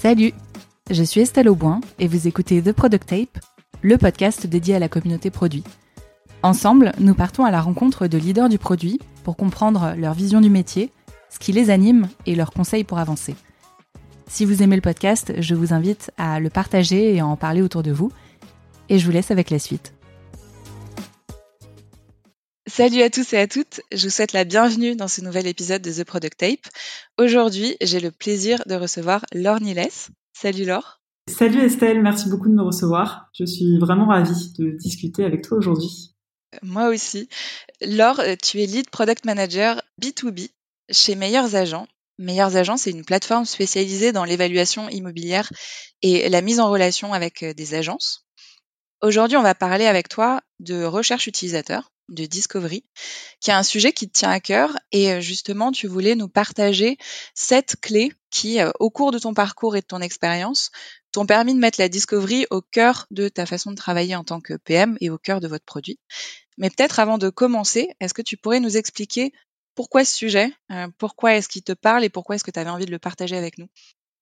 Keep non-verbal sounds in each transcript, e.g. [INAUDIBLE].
Salut, je suis Estelle Auboin et vous écoutez The Product Tape, le podcast dédié à la communauté produit. Ensemble, nous partons à la rencontre de leaders du produit pour comprendre leur vision du métier, ce qui les anime et leurs conseils pour avancer. Si vous aimez le podcast, je vous invite à le partager et à en parler autour de vous. Et je vous laisse avec la suite. Salut à tous et à toutes, je vous souhaite la bienvenue dans ce nouvel épisode de The Product Tape. Aujourd'hui, j'ai le plaisir de recevoir Laure Niles. Salut Laure. Salut Estelle, merci beaucoup de me recevoir. Je suis vraiment ravie de discuter avec toi aujourd'hui. Moi aussi. Laure, tu es lead product manager B2B chez Meilleurs Agents. Meilleurs Agents, c'est une plateforme spécialisée dans l'évaluation immobilière et la mise en relation avec des agences. Aujourd'hui, on va parler avec toi de recherche utilisateur de Discovery, qui est un sujet qui te tient à cœur. Et euh, justement, tu voulais nous partager sept clés qui, euh, au cours de ton parcours et de ton expérience, t'ont permis de mettre la Discovery au cœur de ta façon de travailler en tant que PM et au cœur de votre produit. Mais peut-être avant de commencer, est-ce que tu pourrais nous expliquer pourquoi ce sujet, euh, pourquoi est-ce qu'il te parle et pourquoi est-ce que tu avais envie de le partager avec nous?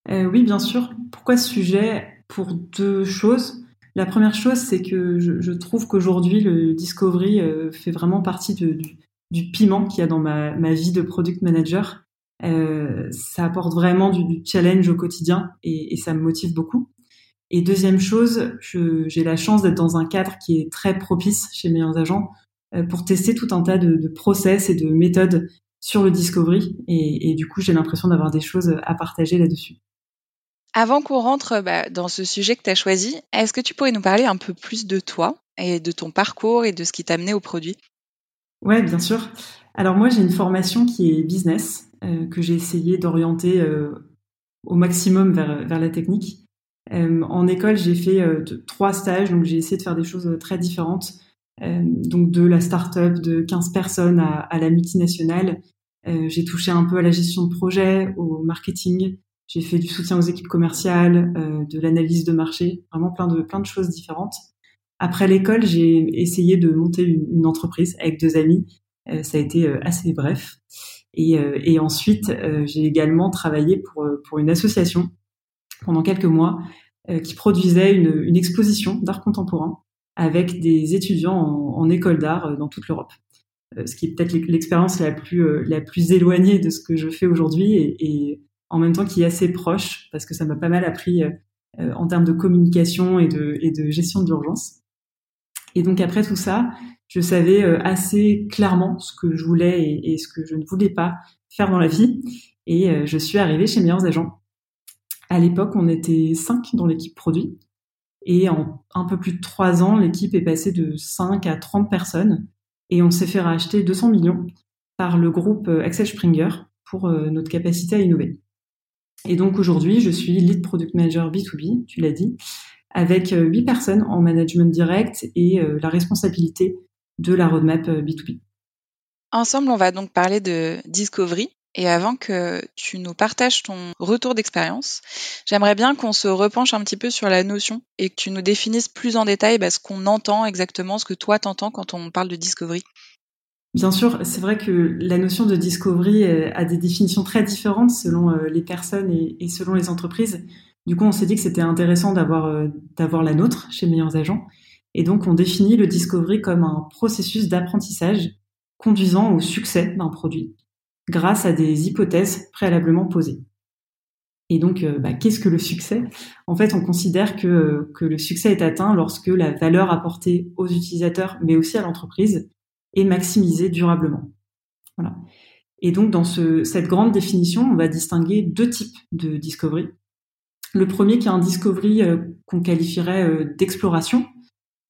Oui, bien sûr. Pourquoi ce sujet? Pour deux choses. La première chose, c'est que je, trouve qu'aujourd'hui, le Discovery euh, fait vraiment partie du, piment qu'il y a dans ma, vie de product manager. Euh, ça apporte vraiment du, challenge au quotidien et, ça me motive beaucoup. Et deuxième chose, j'ai la chance d'être dans un cadre qui est très propice chez Meilleurs Agents euh, pour tester tout un tas de, process et de méthodes sur le Discovery. et du coup, j'ai l'impression d'avoir des choses à partager là-dessus. Avant qu'on rentre bah, dans ce sujet que tu as choisi, est-ce que tu pourrais nous parler un peu plus de toi et de ton parcours et de ce qui t'a amené au produit? Ouais, bien sûr. Alors moi, j'ai une formation qui est business, euh, que j'ai essayé d'orienter euh, au maximum vers, la technique. Euh, en école, j'ai fait trois stages, donc j'ai essayé de faire des choses très différentes. donc de la start-up de 15 personnes à la multinationale. j'ai touché un peu à la gestion de projet, au marketing, j'ai fait du soutien aux équipes commerciales, euh, de l'analyse de marché, vraiment plein de plein de choses différentes. Après l'école, j'ai essayé de monter une, entreprise avec deux amis. Euh, ça a été euh, assez bref. Et, euh, et ensuite, j'ai également travaillé pour pour une association pendant quelques mois qui produisait une, une exposition d'art contemporain avec des étudiants en, en école d'art dans toute l'Europe ce qui est peut-être l'expérience la plus la plus éloignée de ce que je fais aujourd'hui et, et, en même temps qui est assez proche parce que ça m'a pas mal appris euh, euh, en termes de communication et de, et de gestion d'urgence. Et donc après tout ça, je savais euh, assez clairement ce que je voulais et, et, ce que je ne voulais pas faire dans la vie. Et je suis arrivée chez Meilleurs Agents. À l'époque, on était cinq dans l'équipe produit. Et en un peu plus de trois ans, l'équipe est passée de 5 à 30 personnes. Et on s'est fait racheter 200 millions par le groupe Axel Springer pour notre capacité à innover. Et donc aujourd'hui, je suis lead product manager B2B, tu l'as dit, avec euh, huit personnes en management direct et euh, la responsabilité de la roadmap B2B. Euh, Ensemble, on va donc parler de discovery. Et avant que tu nous partages ton retour d'expérience, j'aimerais bien qu'on se repenche un petit peu sur la notion et que tu nous définisses plus en détail bah, ce qu'on entend exactement, ce que toi t'entends quand on parle de discovery. Bien sûr, c'est vrai que la notion de discovery euh, a des définitions très différentes selon euh, les personnes et, selon les entreprises. Du coup, on s'est dit que c'était intéressant d'avoir euh, d'avoir la nôtre chez Meilleurs Agents. Et donc, on définit le discovery comme un processus d'apprentissage conduisant au succès d'un produit grâce à des hypothèses préalablement posées. Et donc, bah, qu'est-ce que le succès? En fait, on considère que le succès est atteint lorsque la valeur apportée aux utilisateurs, mais aussi à l'entreprise, et maximiser durablement. Voilà. Et donc, dans ce, cette grande définition, on va distinguer deux types de discovery. Le premier qui est un discovery euh, qu'on qualifierait euh, d'exploration.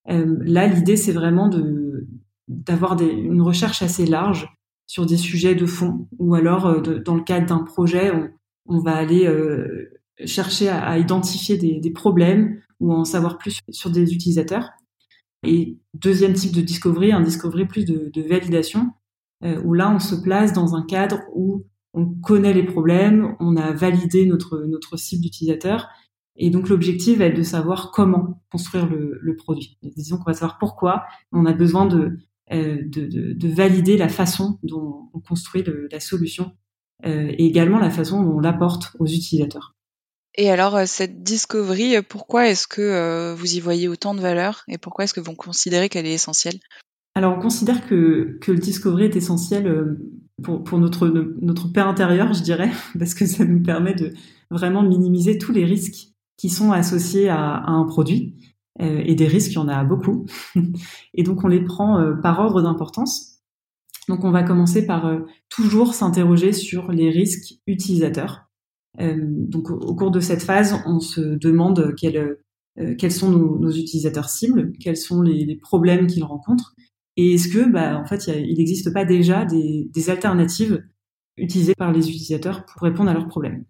Euh, là, l'idée, c'est vraiment de d'avoir une recherche assez large sur des sujets de fond, ou alors dans le cadre d'un projet, on, va aller chercher à, identifier des, problèmes ou en savoir plus sur des utilisateurs. Et deuxième type de discovery, un discovery plus de, validation, euh, où là on se place dans un cadre où on connaît les problèmes, on a validé notre notre cible d'utilisateur, et donc l'objectif va être de savoir comment construire le, produit. Disons qu'on va savoir pourquoi, on a besoin de euh, de, de, de, valider la façon dont on construit la solution euh, et également la façon dont on l'apporte aux utilisateurs. Et alors, cette discovery, pourquoi est-ce que vous y voyez autant de valeur et pourquoi est-ce que vous considérez qu'elle est essentielle? Alors, on considère que, que le discovery est essentiel pour, pour notre, notre paix intérieure, je dirais, [LAUGHS] parce que ça nous permet de vraiment minimiser tous les risques qui sont associés à, un produit. Euh, et des risques, il y en a beaucoup. [LAUGHS] et donc, on les prend euh, par ordre d'importance. Donc, on va commencer par euh, toujours s'interroger sur les risques utilisateurs. Donc, au, cours de cette phase, on se demande quels, quels sont nos, utilisateurs cibles, quels sont les, problèmes qu'ils rencontrent, et est-ce que, bah, en fait, il n'existe pas déjà des, alternatives utilisées par les utilisateurs pour répondre à leurs problèmes?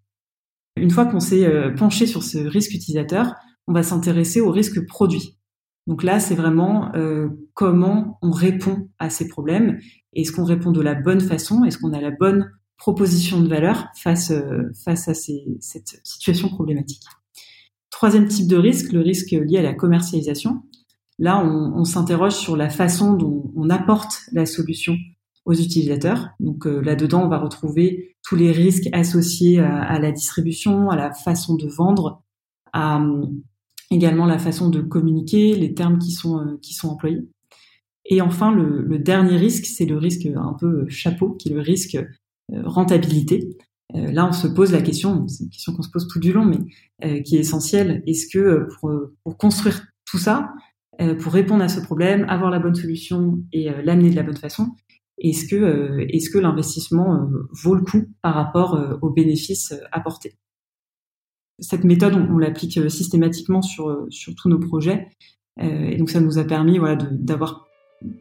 Une fois qu'on s'est penché sur ce risque utilisateur, on va s'intéresser au risque produit. Donc là, c'est vraiment euh, comment on répond à ces problèmes? Est-ce qu'on répond de la bonne façon? Est-ce qu'on a la bonne proposition de valeur face, euh, face à cette situation problématique Troisième type de risque, le risque lié à la commercialisation. Là, on, s'interroge sur la façon dont on apporte la solution aux utilisateurs. Donc euh, là-dedans, on va retrouver tous les risques associés à, la distribution, à la façon de vendre, à également la façon de communiquer, les termes qui sont euh, qui sont employés. Et enfin, le, le dernier risque, c'est le risque un peu chapeau, qui est le risque euh, rentabilité. Euh, là, on se pose la question, c'est une question qu'on se pose tout du long, mais qui est essentielle. Est-ce que pour, pour construire tout ça, pour répondre à ce problème, avoir la bonne solution et l'amener de la bonne façon, est-ce que est-ce que l'investissement vaut le coup par rapport aux bénéfices apportés? Cette méthode, on, l'applique euh, systématiquement sur, euh, sur tous nos projets. Euh, et donc, ça nous a permis voilà, d'avoir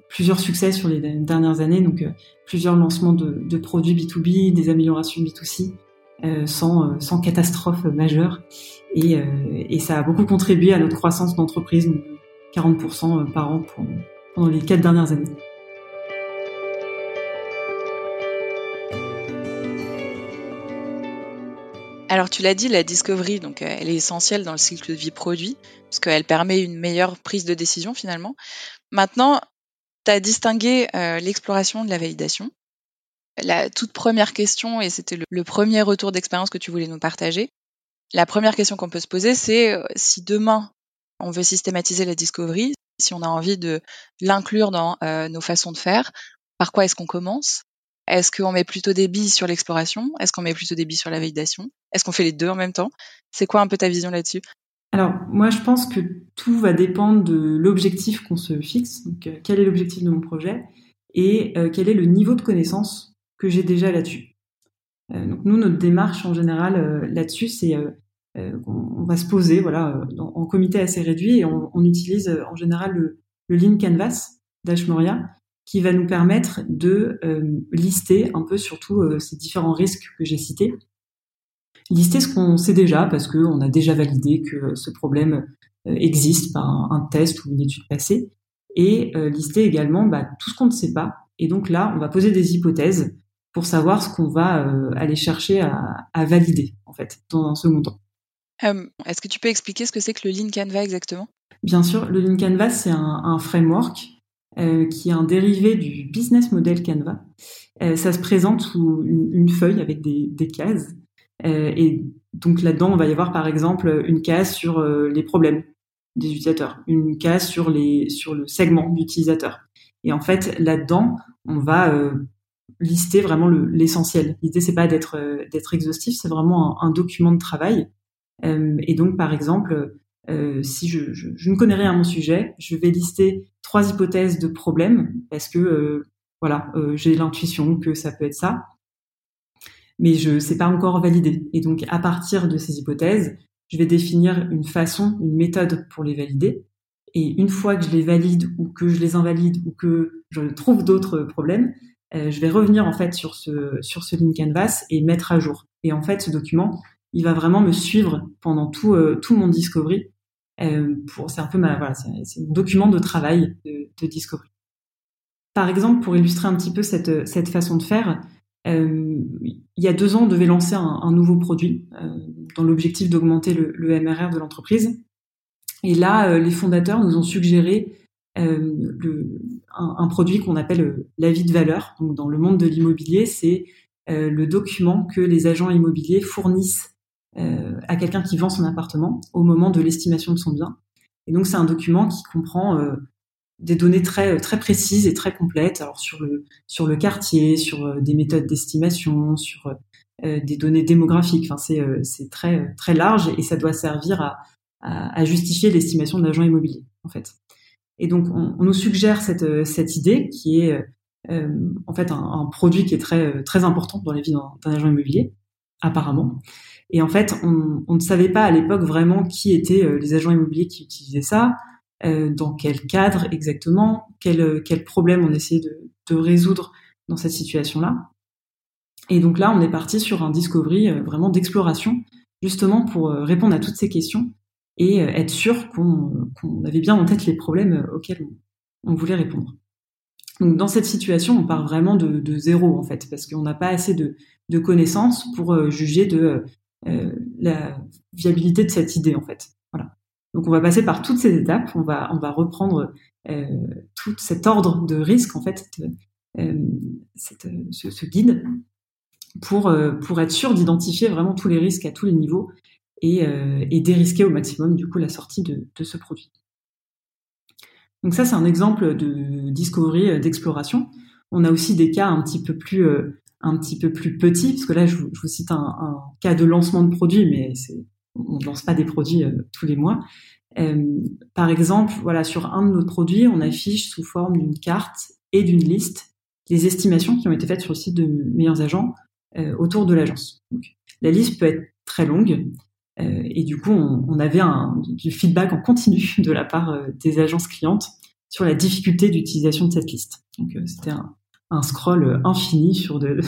plusieurs succès sur les dernières années, donc plusieurs lancements de, produits B2B, des améliorations B2C, euh, sans, sans catastrophe majeure. Et, euh, et, ça a beaucoup contribué à notre croissance d'entreprise, 40% par an pendant les quatre dernières années. Alors tu l'as dit, la discovery, donc euh, elle est essentielle dans le cycle de vie produit, parce qu'elle permet une meilleure prise de décision finalement. Maintenant, tu as distingué euh, l'exploration de la validation. La toute première question, et c'était le, premier retour d'expérience que tu voulais nous partager, la première question qu'on peut se poser, c'est euh, si demain on veut systématiser la discovery, si on a envie de l'inclure dans nos façons de faire, par quoi est-ce qu'on commence? Est-ce qu'on met plutôt des billes sur l'exploration? Est-ce qu'on met plutôt des billes sur la validation? Est-ce qu'on fait les deux en même temps? C'est quoi un peu ta vision là-dessus? Alors, moi, je pense que tout va dépendre de l'objectif qu'on se fixe. Donc, euh, quel est l'objectif de mon projet et euh, quel est le niveau de connaissance que j'ai déjà là-dessus. Euh, donc, nous, notre démarche en général là-dessus, c'est on, va se poser, voilà, en, comité assez réduit et on, utilise en général le, le Lean Canvas d'Ashmoria qui va nous permettre de lister un peu surtout ces différents risques que j'ai cités. Lister ce qu'on sait déjà parce qu'on a déjà validé que ce problème euh, existe par un, test ou une étude passée, et lister également bah, tout ce qu'on ne sait pas. Et donc là, on va poser des hypothèses pour savoir ce qu'on va aller chercher à, à, valider en fait dans un second temps. Est-ce que tu peux expliquer ce que c'est que le Lean Canvas exactement? Bien sûr, le Lean Canvas c'est un, un framework euh, qui est un dérivé du business model Canva. Euh, ça se présente sous une, feuille avec des, des cases. Euh, et donc là-dedans, on va y avoir par exemple une case sur les problèmes des utilisateurs, une case sur les sur le segment d'utilisateurs. Et en fait, là-dedans, on va lister vraiment l'essentiel. L'idée c'est pas d'être d'être exhaustif, c'est vraiment un, document de travail. et donc par exemple, euh, si je, je, je, ne connais rien à mon sujet, je vais lister trois hypothèses de problèmes parce que euh, voilà, euh, j'ai l'intuition que ça peut être ça, mais je sais pas encore validé. Et donc à partir de ces hypothèses, je vais définir une façon, une méthode pour les valider. Et une fois que je les valide ou que je les invalide ou que je trouve d'autres problèmes, euh, je vais revenir en fait sur ce sur ce link canvas et mettre à jour. Et en fait, ce document, il va vraiment me suivre pendant tout tout mon discovery euh, c'est un peu ma, voilà, c'est un document de travail de, de, Discovery. Par exemple, pour illustrer un petit peu cette, cette façon de faire, euh, il y a deux ans, on devait lancer un, nouveau produit euh, dans l'objectif d'augmenter le, MRR de l'entreprise. Et là, euh, les fondateurs nous ont suggéré euh, un, produit qu'on appelle l'avis de valeur. Donc, dans le monde de l'immobilier, c'est le document que les agents immobiliers fournissent à quelqu'un qui vend son appartement au moment de l'estimation de son bien. Et donc c'est un document qui comprend des données très très précises et très complètes. Alors sur le sur le quartier sur des méthodes d'estimation sur des données démographiques. Enfin c'est c'est très très large et ça doit servir à à, à justifier l'estimation de l'agent immobilier en fait. Et donc on, on, nous suggère cette cette idée qui est en fait un, un, produit qui est très très important dans la vie d'un agent immobilier apparemment. Et en fait on, on ne savait pas à l'époque vraiment qui étaient les agents immobiliers qui utilisaient ça euh, dans quel cadre exactement, quel, quel problème on essayait de, de résoudre dans cette situation-là? Et donc là, on est parti sur un discovery euh, vraiment d'exploration, justement pour euh, répondre à toutes ces questions et être sûr qu'on avait bien en tête les problèmes auxquels on, on, voulait répondre. Donc dans cette situation, on part vraiment de, de zéro en fait, parce qu'on n'a pas assez de, de, connaissances pour juger de euh, la viabilité de cette idée en fait. Donc on va passer par toutes ces étapes, on va on va reprendre euh, tout cet ordre de risque en fait, euh, ce, guide pour euh, pour être sûr d'identifier vraiment tous les risques à tous les niveaux et, dérisquer au maximum du coup la sortie de, ce produit. Donc ça c'est un exemple de discovery d'exploration. On a aussi des cas un petit peu plus un petit peu plus petits parce que là je vous, cite un, cas de lancement de produit mais c'est on lance pas des produits euh, tous les mois. Euh, par exemple, voilà, sur un de nos produits, on affiche sous forme d'une carte et d'une liste les estimations qui ont été faites sur le site de meilleurs agents euh, autour de l'agence. La liste peut être très longue et du coup, on, avait du feedback en continu [LAUGHS] de la part des agences clientes sur la difficulté d'utilisation de cette liste. Donc, c'était un, scroll infini sur de,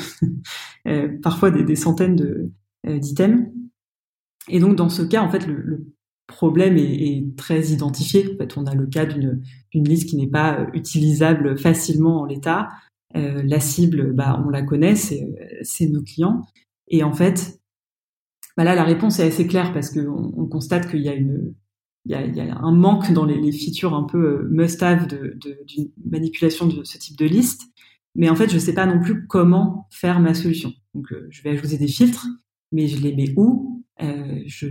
[LAUGHS] parfois des, centaines d'items. Et donc dans ce cas, en fait, le, le problème est, est, très identifié. En fait, on a le cas d'une liste qui n'est pas euh, utilisable facilement en l'état. Euh, la cible, bah, on la connaît, c'est nos clients. Et en fait, bah là, la réponse est assez claire parce qu'on on constate qu'il y a une il y a, y a un manque dans les, les features un peu euh, must-have d'une manipulation de ce type de liste. Mais en fait, je ne sais pas non plus comment faire ma solution. Donc, euh, je vais ajouter des filtres, mais je les mets où euh, je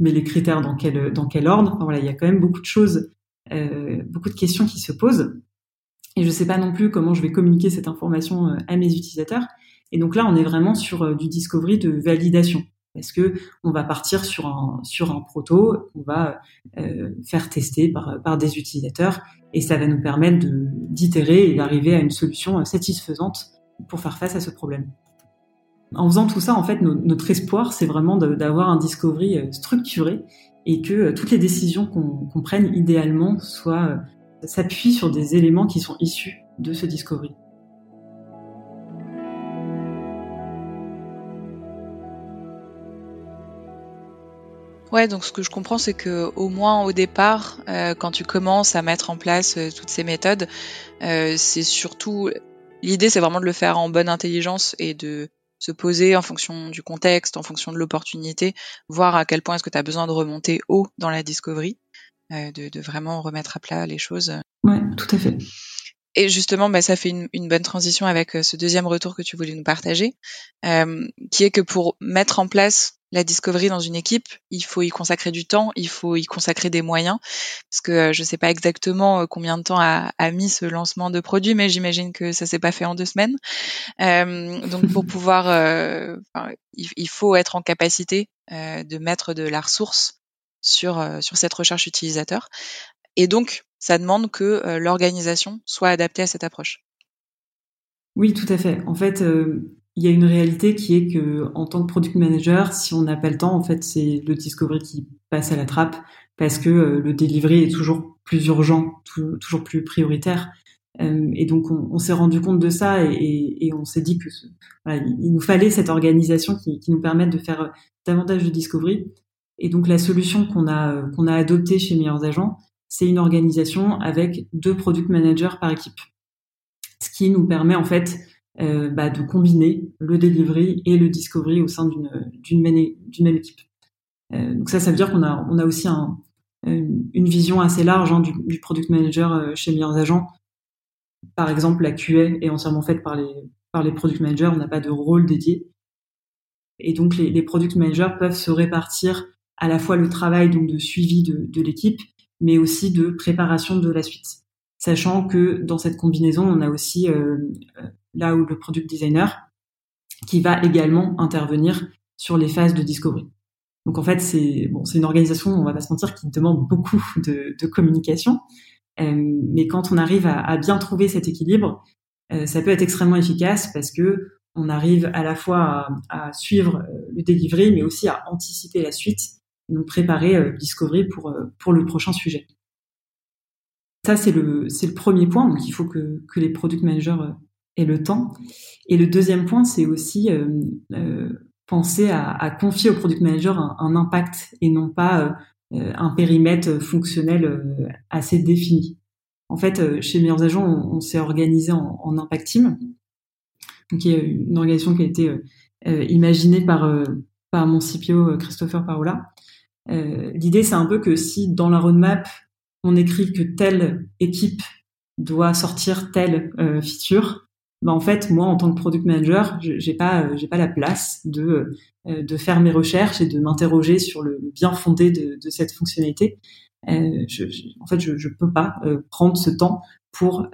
mets les critères dans quel dans quel ordre. Voilà, il y a quand même beaucoup de choses, euh, beaucoup de questions qui se posent. Et je sais pas non plus comment je vais communiquer cette information euh, à mes utilisateurs. Et donc là, on est vraiment sur euh, du discovery de validation. Parce que on va partir sur un sur un proto, on va euh, faire tester par par des utilisateurs, et ça va nous permettre d'itérer et d'arriver à une solution satisfaisante pour faire face à ce problème. En faisant tout ça, en fait, notre espoir, c'est vraiment d'avoir un discovery euh, structuré et que euh, toutes les décisions qu'on prenne idéalement soient euh, s'appuient sur des éléments qui sont issus de ce discovery. Ouais, donc ce que je comprends, c'est que au moins au départ, quand tu commences à mettre en place toutes ces méthodes, c'est surtout l'idée, c'est vraiment de le faire en bonne intelligence et de se poser en fonction du contexte, en fonction de l'opportunité, voir à quel point est-ce que tu as besoin de remonter haut dans la discovery, euh, de, de, vraiment remettre à plat les choses. Ouais, tout à fait. Et justement, bah, ça fait une, une, bonne transition avec euh, ce deuxième retour que tu voulais nous partager, euh, qui est que pour mettre en place la discovery dans une équipe, il faut y consacrer du temps, il faut y consacrer des moyens, parce que euh, je ne sais pas exactement euh, combien de temps a, a, mis ce lancement de produit, mais j'imagine que ça s'est pas fait en deux semaines. Euh, donc pour [LAUGHS] pouvoir, euh, il, il, faut être en capacité euh, de mettre de la ressource sur sur cette recherche utilisateur, et donc ça demande que l'organisation soit adaptée à cette approche. Oui, tout à fait. En fait, il y a une réalité qui est que en tant que product manager, si on n'a pas le temps, en fait, c'est le discovery qui passe à la trappe parce que euh, le delivery est toujours plus urgent, toujours plus prioritaire. Euh, et donc, on, s'est rendu compte de ça et, on s'est dit que voilà, il nous fallait cette organisation qui, qui, nous permette de faire davantage de discovery. Et donc, la solution qu'on a qu'on a adoptée chez Meilleurs Agents, c'est une organisation avec deux product managers par équipe, ce qui nous permet en fait euh, bah, de combiner le delivery et le discovery au sein d'une d'une même, équipe. Euh, donc ça, ça veut dire qu'on a on a aussi un, une vision assez large hein, du, du, product manager euh, chez Meilleurs Agents. Par exemple, la QA est entièrement faite par les par les product managers. On n'a pas de rôle dédié. et donc les, product managers peuvent se répartir à la fois le travail donc de suivi de, de l'équipe, mais aussi de préparation de la suite. Sachant que dans cette combinaison, on a aussi là où le product designer qui va également intervenir sur les phases de discovery. Donc en fait, c'est bon, c'est une organisation, on va pas se mentir, qui demande beaucoup de, communication. Euh, mais quand on arrive à, bien trouver cet équilibre, euh, ça peut être extrêmement efficace parce que on arrive à la fois à, suivre euh, le delivery, mais aussi à anticiper la suite et donc préparer le discovery pour pour le prochain sujet. Ça c'est le c'est le premier point. Donc il faut que que les product managers aient le temps. Et le deuxième point, c'est aussi penser à, confier au product manager un, impact et non pas euh, un périmètre fonctionnel euh, assez défini. En fait, euh, chez Meilleurs Agents, on, s'est organisé en, en, impact team, qui est une organisation qui a été imaginée par par mon CPO Christopher Parola. L'idée, c'est un peu que si dans la roadmap on écrit que telle équipe doit sortir telle feature, bah en fait moi en tant que product manager j'ai pas euh, j'ai pas la place de euh, de faire mes recherches et de m'interroger sur le bien fondé de, de cette fonctionnalité. Euh, je, en fait je je peux pas euh, prendre ce temps pour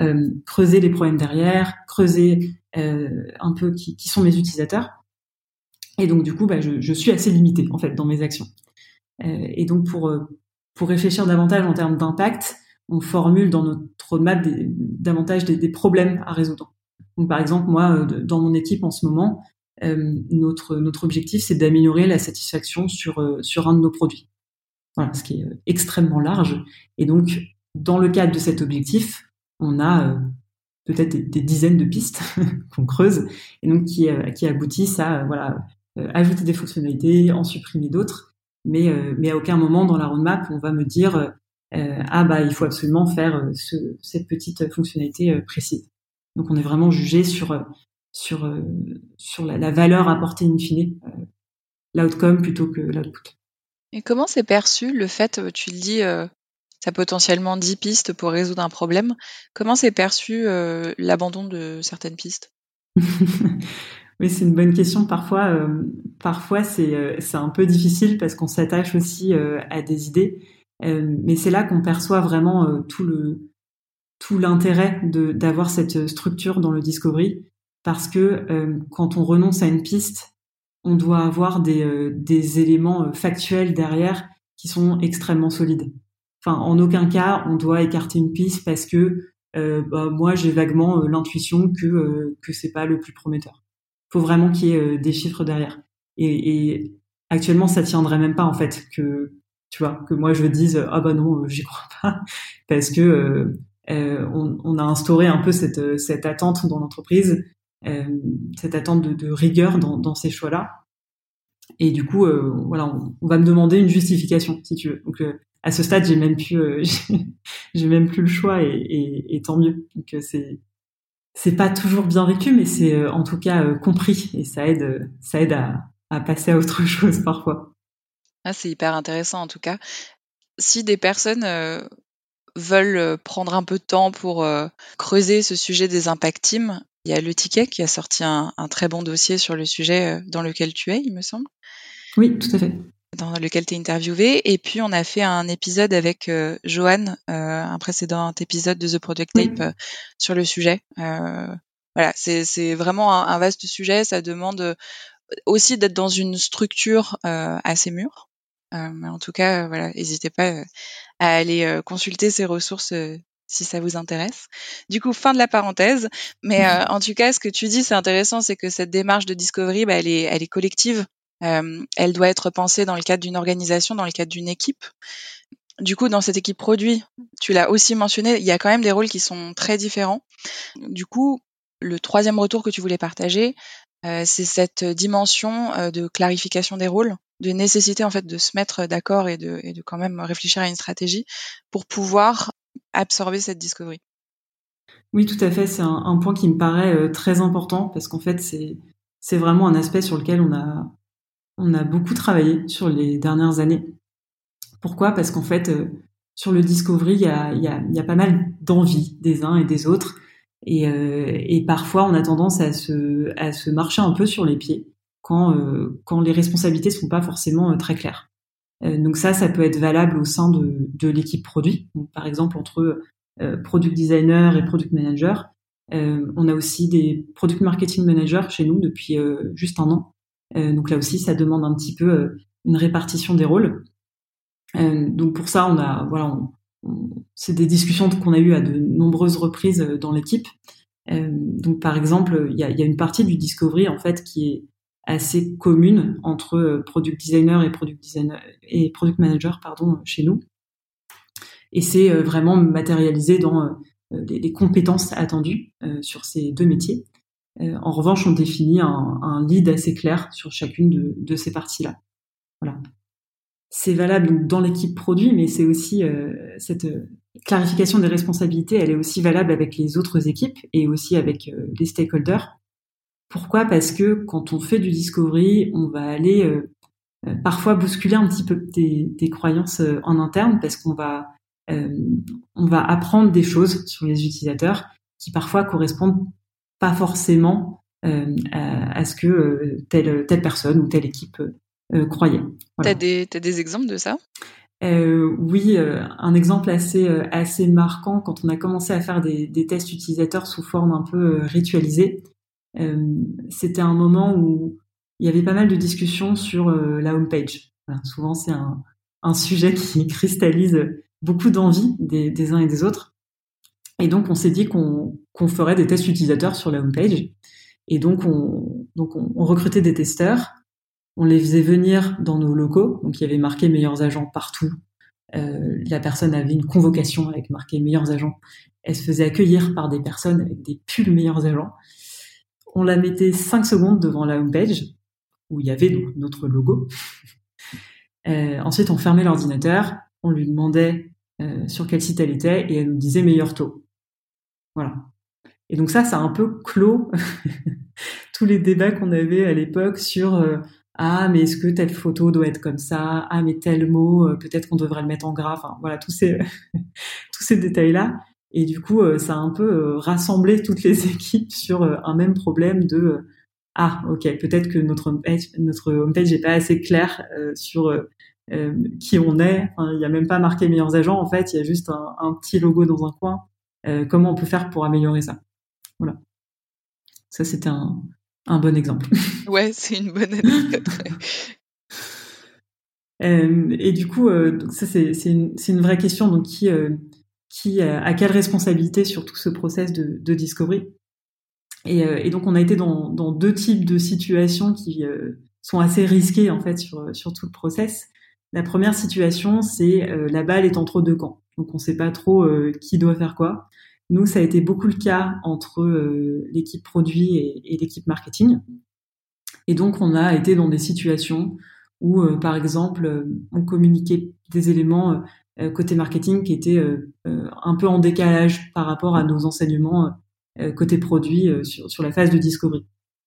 creuser les problèmes derrière creuser un peu qui, qui, sont mes utilisateurs. Et donc du coup bah, je, je suis assez limité en fait dans mes actions. Et donc pour pour réfléchir davantage en termes d'impact on formule dans notre roadmap des, davantage des, des problèmes à résoudre donc, par exemple, moi, euh, dans mon équipe en ce moment, euh, notre notre objectif, c'est d'améliorer la satisfaction sur euh, sur un de nos produits. Voilà, ce qui est extrêmement large. Et donc, dans le cadre de cet objectif, on a peut-être des, dizaines de pistes [LAUGHS] qu'on creuse et donc qui, qui aboutissent à voilà ajouter des fonctionnalités, en supprimer d'autres, mais mais à aucun moment dans la roadmap on va me dire ah bah il faut absolument faire ce, cette petite fonctionnalité précise. Donc on est vraiment jugé sur euh, sur euh, sur la, la, valeur apportée in fine, euh, l'outcome plutôt que l'output. Et comment c'est perçu le fait, tu le dis, euh, ça potentiellement 10 pistes pour résoudre un problème. Comment c'est perçu euh, l'abandon de certaines pistes? [LAUGHS] Oui, c'est une bonne question. Parfois, euh, parfois c'est c'est un peu difficile parce qu'on s'attache aussi à des idées, mais c'est là qu'on perçoit vraiment tout le tout l'intérêt d'avoir cette structure dans le discovery parce que euh, quand on renonce à une piste, on doit avoir des, euh, des éléments euh, factuels derrière qui sont extrêmement solides. Enfin, en aucun cas, on doit écarter une piste parce que bah, moi j'ai vaguement l'intuition que que c'est pas le plus prometteur. Faut vraiment qu'il y ait des chiffres derrière. Et, et, actuellement, ça tiendrait même pas en fait que tu vois que moi je dise ah bah non j'y crois pas parce que euh, on, on, a instauré un peu cette, cette attente dans l'entreprise, euh, cette attente de, rigueur dans, ces choix-là. Et du coup, euh, voilà, on, va me demander une justification, si tu veux. Donc, à ce stade, j'ai même plus, [LAUGHS] j'ai même plus le choix, et tant mieux. Donc, c'est c'est pas toujours bien vécu, mais c'est en tout cas compris, et ça aide, ça aide à, à passer à autre [LAUGHS] chose parfois. Ah, c'est hyper intéressant en tout cas. Si des personnes veulent euh, prendre un peu de temps pour euh, creuser ce sujet des impact teams, il y a le ticket qui a sorti un, un, très bon dossier sur le sujet euh, dans lequel tu es, il me semble. Oui, tout à fait. Dans lequel tu es interviewé. Et puis, on a fait un épisode avec euh, Johan, euh, un précédent épisode de The Project Tape sur le sujet. voilà, c'est vraiment un, un, vaste sujet. Ça demande aussi d'être dans une structure assez mûre. Mais en tout cas, voilà, n'hésitez pas à aller euh, consulter ces ressources euh, si ça vous intéresse. Du coup, fin de la parenthèse. Mais euh, en tout cas, ce que tu dis, c'est intéressant, c'est que cette démarche de discovery, bah, elle, est, elle est collective. Euh, elle doit être pensée dans le cadre d'une organisation, dans le cadre d'une équipe. Du coup, dans cette équipe produit, tu l'as aussi mentionné, il y a quand même des rôles qui sont très différents. Du coup, le troisième retour que tu voulais partager, euh, c'est cette dimension euh, de clarification des rôles de nécessité en fait de se mettre d'accord et de, quand même réfléchir à une stratégie pour pouvoir absorber cette discovery. Oui, tout à fait. C'est un, point qui me paraît euh, très important parce qu'en fait, c'est vraiment un aspect sur lequel on a on a beaucoup travaillé sur les dernières années. Pourquoi? Parce qu'en fait, euh, sur le discovery, il y a, y, a, y a pas mal d'envie des uns et des autres. Et, euh, et, parfois, on a tendance à se, à se marcher un peu sur les pieds quand quand les responsabilités sont pas forcément très claires. donc ça, ça peut être valable au sein de, de l'équipe produit. par exemple, entre product designer et product manager, on a aussi des product marketing managers chez nous depuis juste un an. donc là aussi, ça demande un petit peu une répartition des rôles. donc pour ça, on a voilà, c'est des discussions qu'on a eues à de nombreuses reprises dans l'équipe. donc par exemple, il y a, une partie du discovery en fait qui est assez commune entre product designer et product designer et product manager pardon chez nous. Et c'est vraiment matérialisé dans les, compétences attendues sur ces deux métiers. en revanche, on définit un, un, lead assez clair sur chacune de, de ces parties-là. Voilà. C'est valable dans l'équipe produit, mais c'est aussi euh, cette euh, clarification des responsabilités, elle est aussi valable avec les autres équipes et aussi avec euh, les stakeholders. Pourquoi? Parce que quand on fait du discovery, on va aller parfois bousculer un petit peu des, des croyances en interne parce qu'on va on va apprendre des choses sur les utilisateurs qui parfois correspondent pas forcément à, à, ce que telle telle personne ou telle équipe euh, croyait. T'as des, as des exemples de ça? Euh, oui, euh, un exemple assez assez marquant quand on a commencé à faire des, des tests utilisateurs sous forme un peu ritualisée. C'était un moment où il y avait pas mal de discussions sur la homepage. Voilà, souvent, c'est un, un sujet qui [LAUGHS] cristallise beaucoup d'envie des, des, uns et des autres. Et donc, on s'est dit qu'on ferait des tests utilisateurs sur la homepage. Et donc, on, donc on, on recrutait des testeurs on les faisait venir dans nos locaux, donc il y avait marqué meilleurs agents partout. Euh, la personne avait une convocation avec marqué meilleurs agents. Elle se faisait accueillir par des personnes avec des pulls meilleurs agents. On la mettait cinq secondes devant la homepage où il y avait notre logo. [LAUGHS] Euh, ensuite, on fermait l'ordinateur, on lui demandait euh, sur quel site elle était et elle nous disait meilleur taux. Voilà. Et donc ça, ça a un peu clos [LAUGHS] tous les débats qu'on avait à l'époque sur ah mais est-ce que telle photo doit être comme ça? Ah mais tel mot euh, peut-être qu'on devrait le mettre en gras. Voilà tous ces [LAUGHS] tous ces détails là et du coup euh, ça a un peu euh, rassemblé toutes les [LAUGHS] équipes sur un même problème de ah ok peut-être que notre homepage notre homepage n'est pas assez clair sur qui on est. Il n'y a même pas marqué meilleurs agents en fait. Il y a juste un, un petit logo dans un coin. Comment on peut faire pour améliorer ça? Voilà. Ça c'était un, un bon exemple. [LAUGHS] Ouais, c'est une bonne anecdote. [LAUGHS] euh, et du coup, euh, ça c'est une, une, vraie question. Donc, qui, euh, qui a quelle responsabilité sur tout ce process de, de discovery? Et, et, donc, on a été dans, dans, deux types de situations qui sont assez risquées en fait sur, sur tout le process. La première situation, c'est la balle est entre deux camps. Donc, on ne sait pas trop qui doit faire quoi. Nous, ça a été beaucoup le cas entre euh, l'équipe produit et, l'équipe marketing. Et donc, on a été dans des situations où, euh, par exemple, euh, on communiquait des éléments côté marketing qui étaient un peu en décalage par rapport à nos enseignements côté produit sur, sur, la phase de discovery.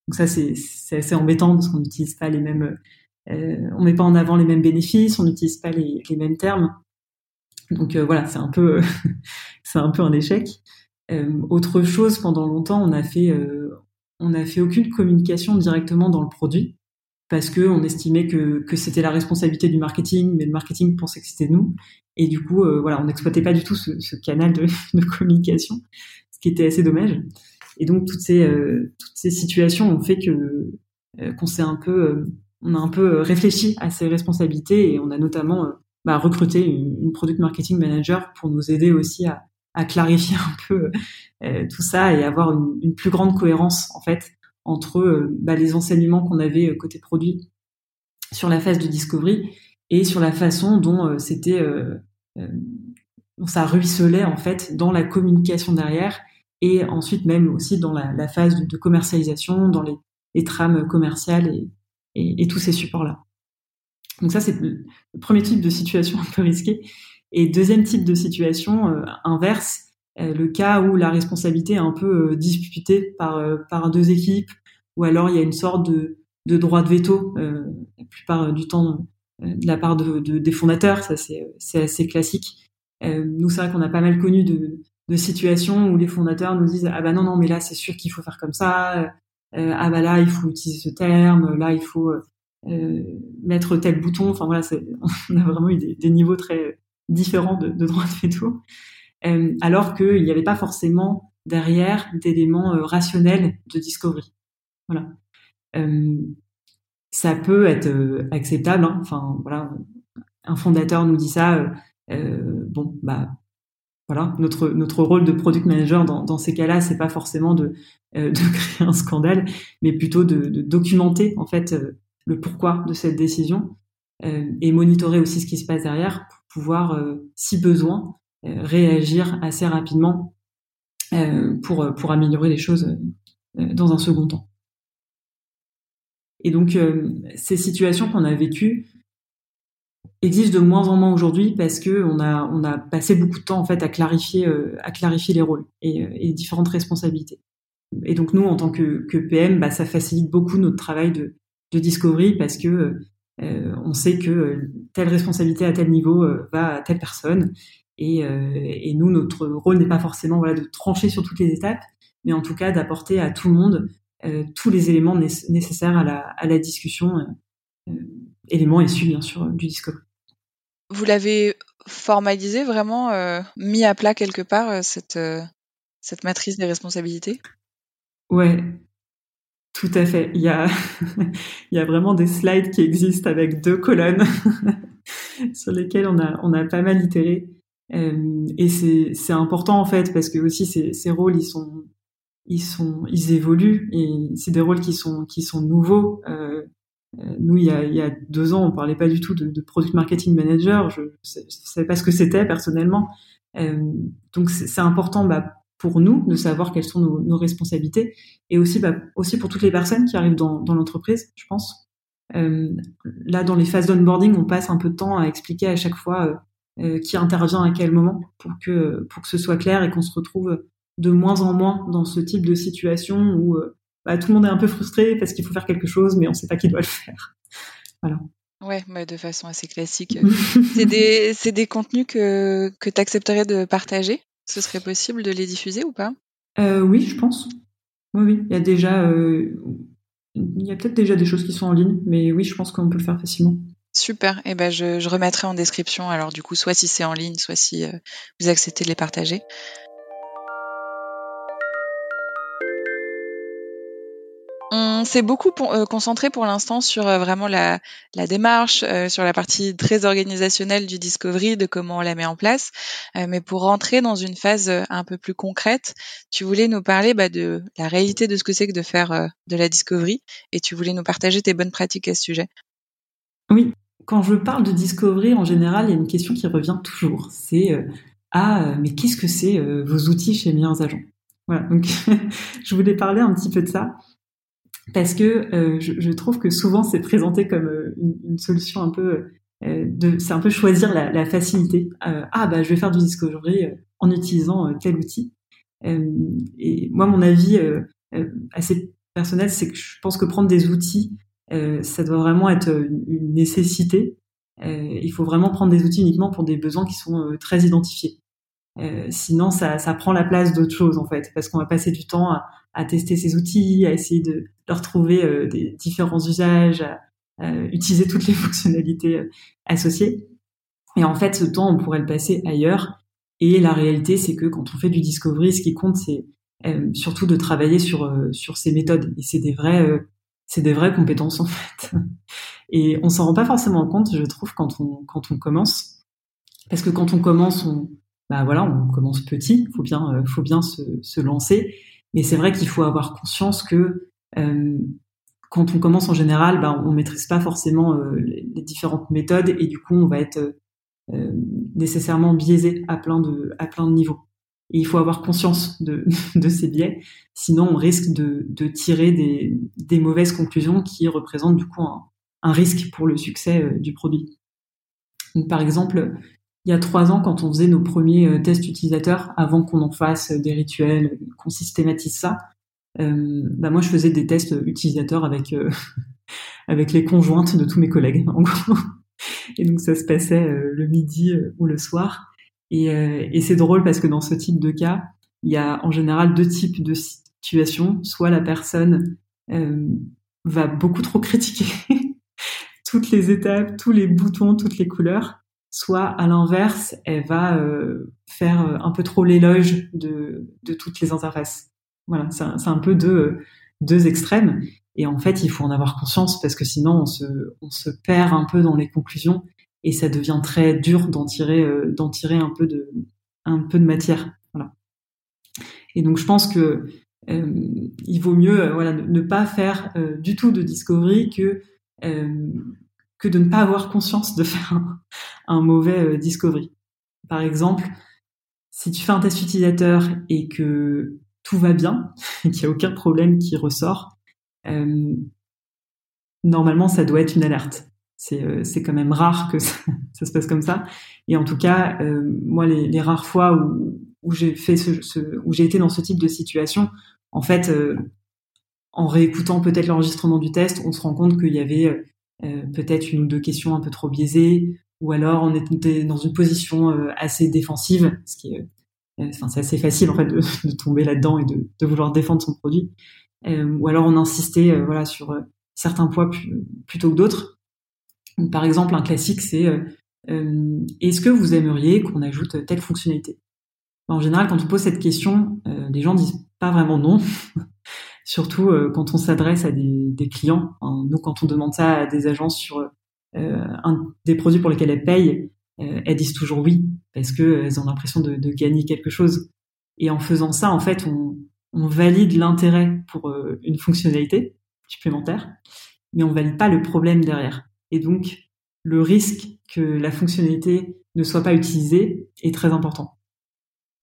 Donc ça, c'est assez embêtant parce qu'on n'utilise pas les mêmes, on met pas en avant les mêmes bénéfices, on n'utilise pas les, les mêmes termes. Donc euh, voilà, c'est un peu, [LAUGHS] c'est un peu un échec. Euh, autre chose, pendant longtemps, on a fait, euh, on a fait aucune communication directement dans le produit parce que on estimait que, que c'était la responsabilité du marketing, mais le marketing pensait que c'était nous. Et du coup, voilà, on n'exploitait pas du tout ce, ce canal de, [LAUGHS] de, communication, ce qui était assez dommage. Et donc toutes ces toutes ces situations ont fait que qu'on s'est un peu on a un peu réfléchi à ces responsabilités et on a notamment bah, recruter une, product marketing manager pour nous aider aussi à, clarifier [LAUGHS] un peu euh, tout ça et avoir une, plus grande cohérence en fait entre euh, bah, les enseignements qu'on avait euh, côté produit sur la phase de discovery et sur la façon dont c'était ça ruisselait en fait dans la communication derrière et ensuite même aussi dans la, phase de, commercialisation, dans les, trames commerciales et tous ces supports là. Donc ça, c'est le premier type de situation un peu risquée. Et deuxième type de situation euh, inverse, euh, le cas où la responsabilité est un peu euh, disputée par, par deux équipes, ou alors il y a une sorte de, de droit de veto, la plupart du temps de la part de, de, des fondateurs, ça c'est assez classique. nous, c'est vrai qu'on a pas mal connu de, de situations où les fondateurs nous disent ah bah non non mais là c'est sûr qu'il faut faire comme ça ah bah là il faut utiliser ce terme, là il faut mettre tel bouton. Enfin voilà, [LAUGHS] on a vraiment eu des, niveaux très différents de, de droit de veto, alors qu'il n'y avait pas forcément derrière d'éléments rationnels de discovery. Voilà. ça peut être acceptable. Hein. Enfin voilà, un fondateur nous dit ça. bon bah voilà, notre notre rôle de product manager dans, ces cas-là, c'est pas forcément de euh, [LAUGHS] de créer un scandale, mais plutôt de, documenter en fait euh, le pourquoi de cette décision euh, et monitorer aussi ce qui se passe derrière pour pouvoir, si besoin, réagir assez rapidement pour pour améliorer les choses dans un second temps. Et donc ces situations qu'on a vécues, existe de moins en moins aujourd'hui parce que on a on a passé beaucoup de temps en fait à clarifier euh, à clarifier les rôles et, euh, et, différentes responsabilités. Et donc nous en tant que, que PM, bah, ça facilite beaucoup notre travail de, de discovery parce que euh, on sait que telle responsabilité à tel niveau va à telle personne. Et, et nous notre rôle n'est pas forcément voilà de trancher sur toutes les étapes, mais en tout cas d'apporter à tout le monde tous les éléments nécessaires à la, à la discussion, éléments issus bien sûr du discovery. Vous l'avez formalisé vraiment, euh, mis à plat quelque part euh, cette euh, cette matrice des responsabilités? Ouais, tout à fait. Il y a [LAUGHS] il y a vraiment des slides qui existent avec deux colonnes [LAUGHS] sur lesquelles on a on a pas mal itéré. et c'est c'est important en fait parce que aussi ces ces rôles ils sont ils sont ils évoluent et c'est des rôles qui sont qui sont nouveaux. Euh, euh, nous, il y, a, il y a, deux ans, on parlait pas du tout de, de product marketing manager. Je, ne savais pas ce que c'était personnellement. Euh, donc, c'est important bah, pour nous de savoir quelles sont nos, nos responsabilités et aussi, bah, aussi pour toutes les personnes qui arrivent dans, dans l'entreprise, je pense. Euh, là, dans les phases d'onboarding, on passe un peu de temps à expliquer à chaque fois euh, euh qui intervient à quel moment pour que pour que ce soit clair et qu'on se retrouve de moins en moins dans ce type de situation où bah, tout le monde est un peu frustré parce qu'il faut faire quelque chose, mais on ne sait pas qui doit le faire. Voilà. Ouais, mais de façon assez classique. [LAUGHS] c'est des, c'est des contenus que, que tu accepterais de partager? Ce serait possible de les diffuser ou pas? Euh, Oui, je pense. Oui, oui. Il y a déjà, euh, il y a peut-être déjà des choses qui sont en ligne, mais oui, je pense qu'on peut le faire facilement. Super. Et eh ben, je, je remettrai en description. Alors, du coup, soit si c'est en ligne, soit si euh, vous acceptez de les partager. On s'est beaucoup euh, concentré pour l'instant sur euh, vraiment la, démarche, euh, sur la partie très organisationnelle du Discovery, de comment on la met en place. mais pour rentrer dans une phase un peu plus concrète, tu voulais nous parler bah, de la réalité de ce que c'est que de faire de la Discovery et tu voulais nous partager tes bonnes pratiques à ce sujet. Oui, quand je parle de Discovery, en général, il y a une question qui revient toujours. C'est Ah, mais qu'est-ce que c'est vos outils chez Meilleurs Agents? Voilà, donc [LAUGHS] je voulais parler un petit peu de ça parce que euh, je, je, trouve que souvent c'est présenté comme euh, une, une, solution un peu euh, de c'est un peu choisir la, la facilité. Ah bah je vais faire du discovery en utilisant tel outil. Et moi mon avis assez personnel c'est que je pense que prendre des outils ça doit vraiment être une, nécessité. Il faut vraiment prendre des outils uniquement pour des besoins qui sont très identifiés sinon ça, ça prend la place d'autres choses en fait parce qu'on va passer du temps à, à tester ces outils, à essayer de leur trouver euh, des différents usages, à, utiliser toutes les [LAUGHS] fonctionnalités euh, associées. Et en fait, ce temps, on pourrait le passer ailleurs. Et la réalité, c'est que quand on fait du discovery, ce qui compte, c'est euh, surtout de travailler sur sur ces méthodes. Et c'est des vrais c'est des vraies compétences [LAUGHS] en fait. Et on s'en rend pas forcément compte, je trouve, quand on quand on commence, parce que quand on commence, on bah voilà, on commence petit, faut bien faut bien se, se lancer. Mais c'est vrai qu'il faut avoir conscience que euh, quand on commence en général, ben, on maîtrise pas forcément euh, les différentes méthodes et du coup on va être euh, nécessairement biaisé à plein de à plein de niveaux. Et il faut avoir conscience de, [LAUGHS] de ces biais, sinon on risque de, de tirer des, des, mauvaises conclusions qui représentent du coup un, un risque pour le succès du produit. Donc, par exemple, il y a trois ans, quand on faisait nos premiers euh, tests utilisateurs, avant qu'on en fasse des rituels, qu'on systématise ça, euh, bah moi je faisais des tests utilisateurs avec euh, [LAUGHS] les conjointes de tous mes collègues, en gros. Et donc ça se passait euh, le midi ou le soir. Et, et c'est drôle parce que dans ce type de cas, il y a en général deux types de situations. Soit la personne va beaucoup trop critiquer [LAUGHS] toutes les étapes, tous les boutons, toutes les couleurs, soit à l'inverse, elle va euh, faire euh, un peu trop l'éloge de, de toutes les interfaces. Voilà, c'est un, peu deux, deux extrêmes. Et en fait, il faut en avoir conscience parce que sinon, on se, on se perd un peu dans les conclusions et ça devient très dur d'en tirer, euh, tirer un peu de, un peu de matière. Voilà. Et donc, je pense que euh, il vaut mieux, euh, voilà, ne, pas faire du tout de discovery que que de ne pas avoir conscience de faire un, un mauvais discovery. Par exemple, si tu fais un test utilisateur et que tout va bien, [LAUGHS] qu'il n'y a aucun problème qui ressort, euh, normalement, ça doit être une alerte. C'est euh, quand même rare que [LAUGHS] ça, se passe comme ça. Et en tout cas, euh, moi, les, rares fois où, j'ai où j'ai été dans ce type de situation, en fait, euh, en réécoutant peut-être l'enregistrement du test, on se rend compte qu'il y avait euh, peut-être une ou deux questions un peu trop biaisées, ou alors on était dans une position assez défensive, ce qui est Enfin, c'est assez facile en fait de, [LAUGHS] de tomber là-dedans et de, de, vouloir défendre son produit. Euh, ou alors on insistait euh, voilà sur euh, certains poids plutôt que d'autres. Par exemple, un classique, c'est est-ce que vous aimeriez qu'on ajoute telle fonctionnalité? En général, quand on pose cette question, les gens disent pas vraiment non. [LAUGHS] Surtout quand on s'adresse à des, des clients. nous, quand on demande ça à des agences sur un, des produits pour lesquels elles payent, elles disent toujours oui parce que elles ont l'impression de, de, gagner quelque chose. Et en faisant ça, en fait, on, on valide l'intérêt pour euh, une fonctionnalité supplémentaire, mais on valide pas le problème derrière. Et donc, le risque que la fonctionnalité ne soit pas utilisée est très important.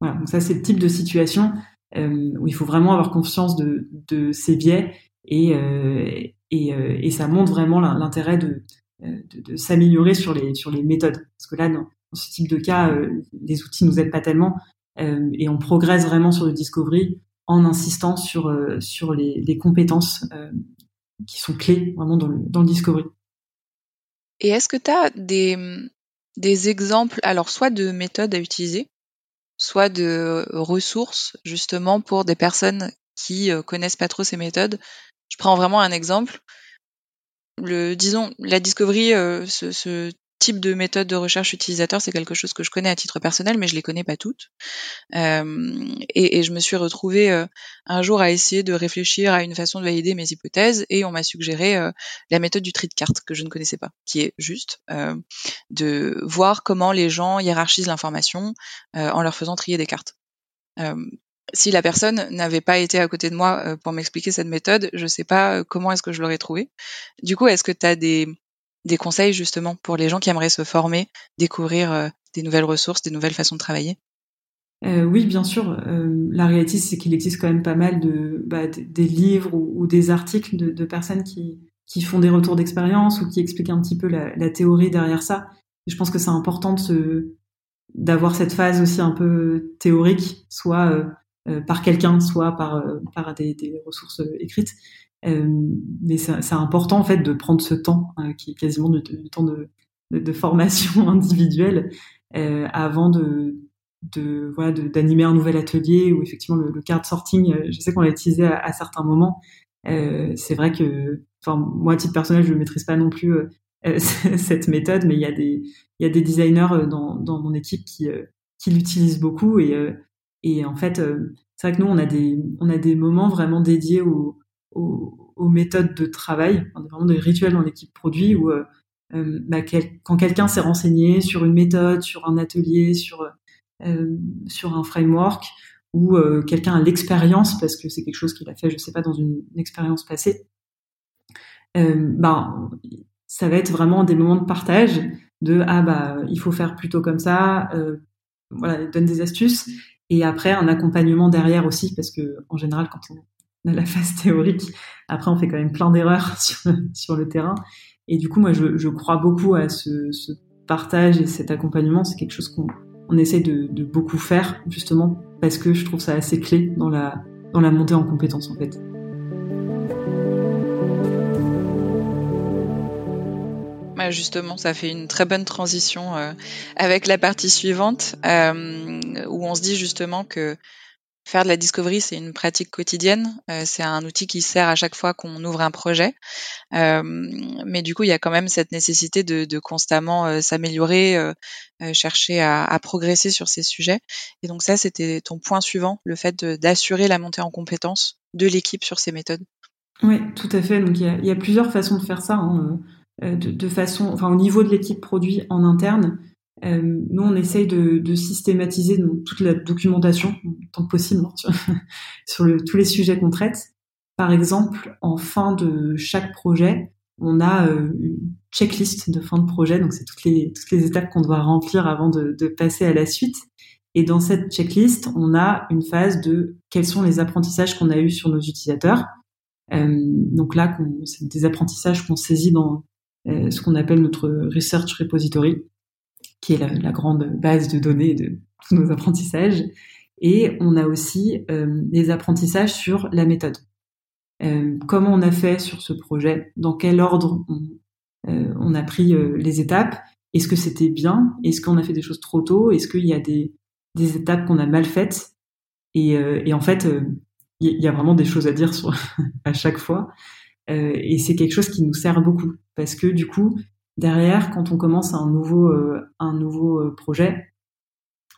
Voilà, donc ça c'est le type de situation euh, où il faut vraiment avoir conscience de, de ces biais et, euh, et, euh, et, ça montre vraiment l'intérêt de, de, de s'améliorer sur les, sur les méthodes. Parce que là, dans, ce type de cas, les outils nous aident pas tellement et on progresse vraiment sur le discovery en insistant sur, euh, sur les, les compétences euh, qui sont clés vraiment dans le, dans le discovery. Et est-ce que tu as des, des exemples, alors soit de méthodes à utiliser, soit de ressources justement pour des personnes qui euh, connaissent pas trop ces méthodes? Je prends vraiment un exemple. Le, disons, la discovery, euh, ce, ce, type de méthode de recherche utilisateur, c'est quelque chose que je connais à titre personnel, mais je les connais pas toutes. Euh, et, et, je me suis retrouvée euh, un jour à essayer de réfléchir à une façon de valider mes hypothèses, et on m'a suggéré euh, la méthode du tri de cartes que je ne connaissais pas, qui est juste euh, de voir comment les gens hiérarchisent l'information euh, en leur faisant trier des cartes. Si la personne n'avait pas été à côté de moi pour m'expliquer cette méthode, je sais pas comment est-ce que je l'aurais trouvée. Du coup, est-ce que tu as des des conseils justement pour les gens qui aimeraient se former, découvrir euh, des nouvelles ressources, des nouvelles façons de travailler? Euh, oui, bien sûr. Euh, la réalité, c'est qu'il existe quand même pas mal de bah, des livres ou, des articles de, personnes qui, qui font des retours d'expérience ou qui expliquent un petit peu la, théorie derrière ça. Je pense que c'est important de se d'avoir cette phase aussi un peu théorique, soit euh, euh par quelqu'un, soit par par des, des ressources écrites. Euh, mais c'est important en fait de prendre ce temps euh, qui est quasiment du, temps de, de, formation [LAUGHS] individuelle euh, avant de, de voilà d'animer un nouvel atelier ou effectivement le, le card sorting. je sais qu'on l'a utilisé à, à, certains moments. c'est vrai que, moi à titre personnel, je ne maîtrise pas non plus [LAUGHS] cette méthode, mais il y a des il y a des designers dans, dans mon équipe qui qui l'utilisent beaucoup et et en fait c'est vrai que nous on a des on a des moments vraiment dédiés au aux, méthodes de travail, on a vraiment des rituels dans l'équipe produit où euh, euh, bah, quand quelqu'un s'est renseigné sur une méthode, sur un atelier, sur euh, sur un framework, ou quelqu'un a l'expérience parce que c'est quelque chose qu'il a fait, je sais pas, dans une, expérience passée, ben ça va être vraiment des moments de partage de ah bah il faut faire plutôt comme ça, voilà, donne des astuces et après un accompagnement derrière aussi parce que en général quand on la phase théorique. Après, on fait quand même plein d'erreurs [LAUGHS] sur, sur, le terrain. Et du coup, moi, je, je crois beaucoup à ce, ce, partage et cet accompagnement. C'est quelque chose qu'on on essaie de, de, beaucoup faire, justement, parce que je trouve ça assez clé dans la, dans la montée en compétences, en fait. Justement, ça fait une très bonne transition euh, avec la partie suivante, euh, où on se dit justement que Faire de la discovery, c'est une pratique quotidienne. Euh, c'est un outil qui sert à chaque fois qu'on ouvre un projet. Mais du coup, il y a quand même cette nécessité de, constamment s'améliorer, chercher à, progresser sur ces sujets. Et donc ça, c'était ton point suivant, le fait d'assurer la montée en compétence de l'équipe sur ces méthodes. Oui, tout à fait. Donc il y a, il y a plusieurs façons de faire ça. Hein. De, de, façon, enfin au niveau de l'équipe produit en interne, euh, nous, on essaye de, de systématiser toute la documentation, tant que possible, hein, [LAUGHS] sur, le, tous les sujets qu'on traite. Par exemple, en fin de chaque projet, on a euh, une checklist de fin de projet, donc c'est toutes les, toutes les étapes qu'on doit remplir avant de, de, passer à la suite. Et dans cette checklist, on a une phase de quels sont les apprentissages qu'on a eus sur nos utilisateurs. Euh, donc là, c'est des apprentissages qu'on saisit dans euh, ce qu'on appelle notre research repository qui est la, grande base de données de tous nos apprentissages. Et on a aussi euh, des apprentissages sur la méthode. Euh, comment on a fait sur ce projet, dans quel ordre on, euh, a pris euh, les étapes, est-ce que c'était bien, est-ce qu'on a fait des choses trop tôt, est-ce qu'il y a des, des étapes qu'on a mal faites? Et, euh, et en fait, il y a vraiment des choses à dire [LAUGHS] à chaque fois. Et c'est quelque chose qui nous sert beaucoup parce que du coup, derrière, quand on commence un nouveau, euh, un nouveau euh, projet,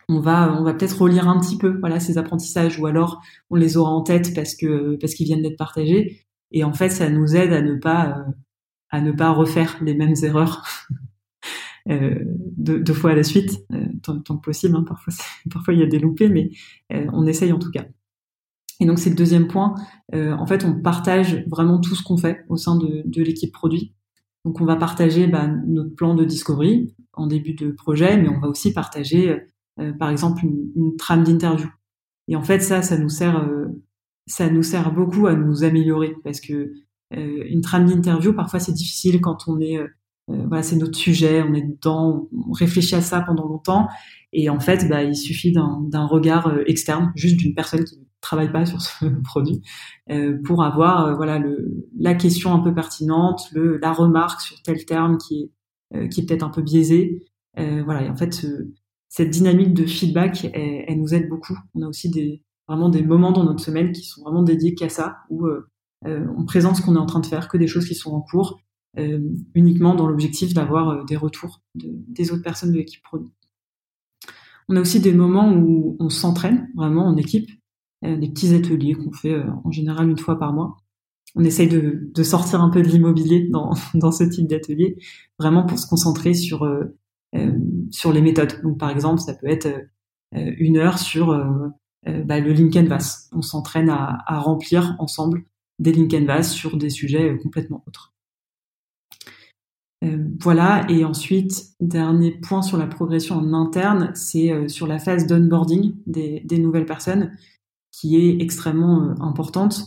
on va, on va peut-être relire un petit peu, voilà, ces apprentissages, ou alors on les aura en tête parce que parce qu'ils viennent d'être partagés. Et en fait, ça nous aide à ne pas, euh, à ne pas refaire les mêmes erreurs [LAUGHS] euh, deux, fois à la suite, euh, tant, que possible. Hein. Parfois, [LAUGHS] parfois il y a des loupés, mais on essaye en tout cas. Et donc c'est le deuxième point. en fait, on partage vraiment tout ce qu'on fait au sein de, de l'équipe produit. Donc on va partager bah, notre plan de discovery en début de projet, mais on va aussi partager, euh, par exemple, une, une trame d'interview. Et en fait, ça, ça nous sert, euh, ça nous sert beaucoup à nous améliorer parce que euh, une trame d'interview, parfois, c'est difficile quand on est, euh, voilà, c'est notre sujet, on est dedans, on réfléchit à ça pendant longtemps, et en fait, bah, il suffit d'un regard externe, juste d'une personne qui travaille pas sur ce [LAUGHS] produit euh, pour avoir euh, voilà le, la question un peu pertinente, le, la remarque sur tel terme qui est euh, qui est peut-être un peu biaisé. Euh, voilà, et en fait cette dynamique de feedback, elle, elle, nous aide beaucoup. On a aussi des vraiment des moments dans notre semaine qui sont vraiment dédiés qu'à ça, où on présente ce qu'on est en train de faire, que des choses qui sont en cours, uniquement dans l'objectif d'avoir des retours de, des autres personnes de l'équipe produit. On a aussi des moments où on s'entraîne vraiment en équipe. Euh, des petits ateliers qu'on fait euh, en général une fois par mois. On essaye de, sortir un peu de l'immobilier dans, [LAUGHS] dans ce type d'atelier, vraiment pour se concentrer sur euh, sur les méthodes. Donc par exemple, ça peut être une heure sur bah, le link canvas. On s'entraîne à, à, remplir ensemble des link canvas sur des sujets complètement autres. Voilà, et ensuite, dernier point sur la progression en interne, c'est sur la phase d'onboarding des, des, nouvelles personnes qui est extrêmement euh, importante.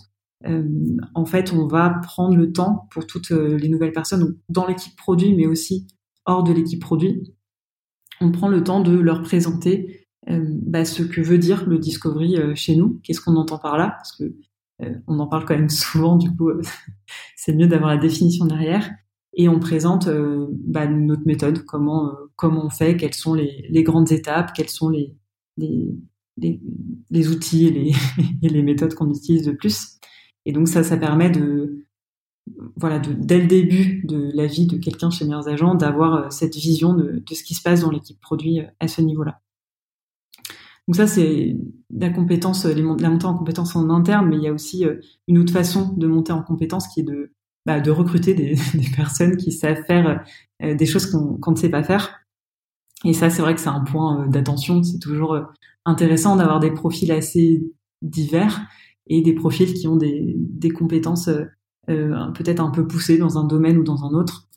Euh, en fait, on va prendre le temps pour toutes euh, les nouvelles personnes dans l'équipe produit, mais aussi hors de l'équipe produit. On prend le temps de leur présenter bah, ce que veut dire le discovery chez nous. Qu'est-ce qu'on entend par là? Parce que on en parle quand même [LAUGHS] souvent, du coup, [LAUGHS] c'est mieux d'avoir la définition derrière. Et on présente bah, notre méthode, comment comment on fait, quelles sont les, grandes étapes, quelles sont les, les, outils [LAUGHS] et les, méthodes qu'on utilise de plus. Et donc ça, ça permet de, voilà, de, dès le début de la vie de quelqu'un chez Meilleurs Agents, d'avoir euh, cette vision de, ce qui se passe dans l'équipe produit euh, à ce niveau-là. Donc ça, c'est la compétence, la montée en compétence en interne, mais il y a aussi euh, une autre façon de monter en compétence qui est de, bah, recruter [LAUGHS] des, personnes qui savent faire des choses qu'on qu ne sait pas faire. Et ça, c'est vrai que c'est un point d'attention. C'est toujours intéressant d'avoir des profils assez divers et des profils qui ont des, des compétences euh, peut-être un peu poussées dans un domaine ou dans un autre.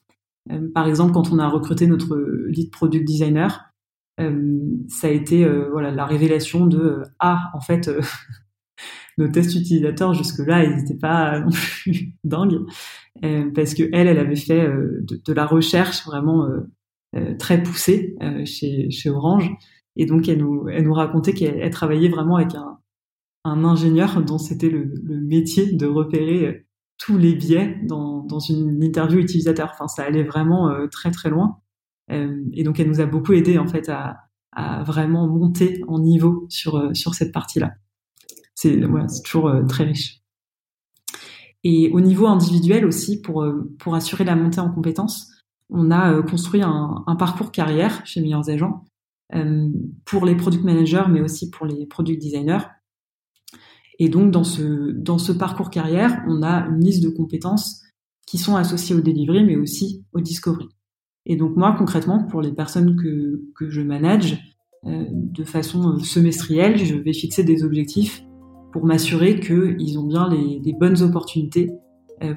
Euh, par exemple, quand on a recruté notre lead product designer, euh, ça a été euh, voilà la révélation de ah en fait [LAUGHS] nos tests utilisateurs jusque-là ils n'étaient pas non plus [LAUGHS] dingues parce que elle elle avait fait de, de, la recherche vraiment très poussée chez, chez Orange et donc, elle nous, racontait qu'elle travaillait vraiment avec un, ingénieur dont c'était le, métier de repérer euh, tous les biais dans, une interview utilisateur. Enfin, ça allait vraiment euh, très très loin. Euh, et donc, elle nous a beaucoup aidé en fait à, vraiment monter en niveau sur cette partie-là. c'est toujours très riche. Et au niveau individuel aussi, pour pour assurer la montée en compétences, on a construit un, parcours carrière chez Meilleurs Agents pour les product managers, mais aussi pour les product designers. Et donc dans ce dans ce parcours carrière, on a une liste de compétences qui sont associées au delivery, mais aussi au discovery. Et donc moi, concrètement, pour les personnes que, que je manage, euh, de façon euh, semestrielle, je vais fixer des objectifs pour m'assurer qu'ils ont bien les, bonnes opportunités euh,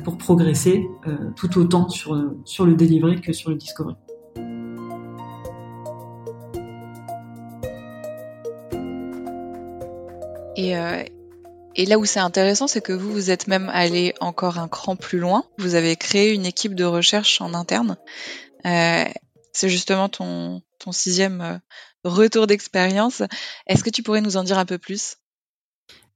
pour progresser euh, tout autant sur, sur le delivery que sur le discovery. Et, euh, et là où c'est intéressant, c'est que vous, vous êtes même allé encore un cran plus loin. Vous avez créé une équipe de recherche en interne. Euh, c'est justement ton, ton sixième euh, retour d'expérience. Est-ce que tu pourrais nous en dire un peu plus?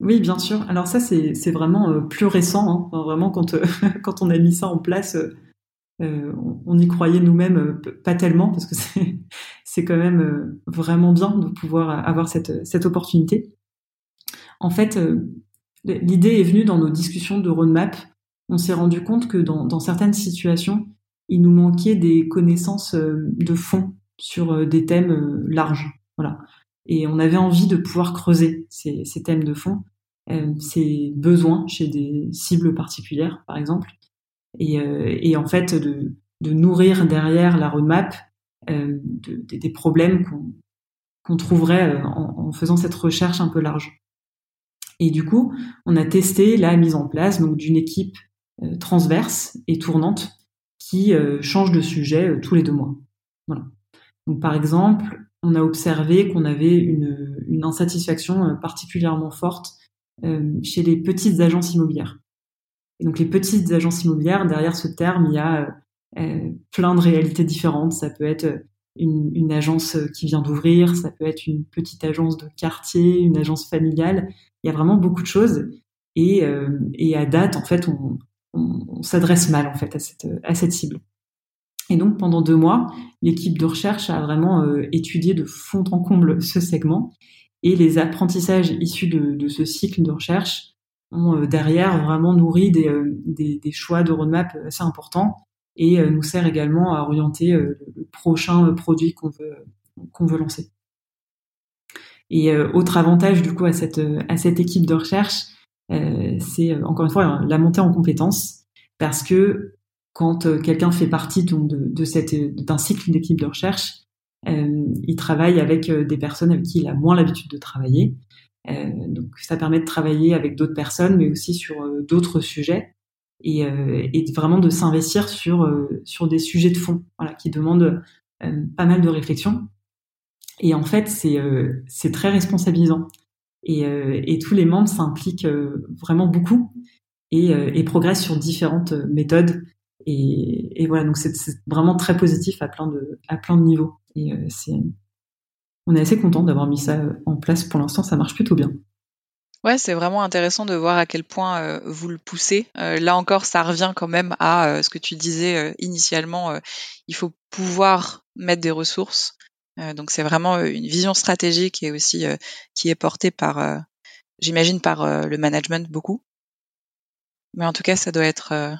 Oui, bien sûr. Alors ça, c'est vraiment euh, plus récent. Hein. vraiment, quand, euh, [LAUGHS] quand on a mis ça en place, euh, on y croyait nous-mêmes pas tellement, parce que [LAUGHS] c'est quand même vraiment bien de pouvoir avoir cette, cette opportunité. En fait, l'idée est venue dans nos discussions de roadmap. On s'est rendu compte que dans, dans, certaines situations, il nous manquait des connaissances de fond sur des thèmes larges. Voilà. Et on avait envie de pouvoir creuser ces, ces thèmes de fond, ces besoins chez des cibles particulières, par exemple, et, et en fait de, nourrir derrière la roadmap de, des problèmes qu'on qu'on trouverait en, faisant cette recherche un peu large. Et du coup, on a testé la mise en place d'une équipe euh, transverse et tournante qui euh, change de sujet euh, tous les deux mois. Voilà. Donc par exemple, on a observé qu'on avait une, insatisfaction particulièrement forte chez les petites agences immobilières. Et donc les petites agences immobilières, derrière ce terme, il y a plein de réalités différentes. Ça peut être une, agence qui vient d'ouvrir, ça peut être une petite agence de quartier, une agence familiale il y a vraiment beaucoup de choses. Et, euh, à date, en fait, on, s'adresse mal en fait à cette, cible. Et donc pendant deux mois, l'équipe de recherche a vraiment euh, étudié de fond en comble ce segment et les apprentissages issus de, de ce cycle de recherche ont euh, derrière vraiment nourri des, des, des, choix de roadmap assez importants et nous sert également à orienter le prochain produit qu'on veut, qu'on veut lancer. Et euh, autre avantage du coup à cette à cette équipe de recherche, euh, c'est euh, encore une fois la montée en compétences, parce que quand quelqu'un fait partie donc de, de cette d'un cycle d'équipe de recherche, il travaille avec des personnes avec qui il a moins l'habitude de travailler. donc ça permet de travailler avec d'autres personnes, mais aussi sur d'autres sujets et, vraiment de s'investir sur sur des sujets de fond, voilà, qui demandent pas mal de réflexion. Et en fait, c'est euh, c'est très responsabilisant. Et, euh, et tous les membres s'impliquent euh, vraiment beaucoup et, et progressent sur différentes méthodes. Et, voilà, donc c'est vraiment très positif à plein de à plein de niveaux. Et c'est on est assez content d'avoir mis ça en place. Pour l'instant, ça marche plutôt bien. Ouais, c'est vraiment intéressant de voir à quel point euh, vous le poussez. Euh, là encore, ça revient quand même à euh, ce que tu disais initialement. il faut pouvoir mettre des ressources euh, donc c'est vraiment euh, une vision stratégique et aussi euh, qui est portée par, j'imagine, par le management beaucoup. Mais en tout cas, ça doit être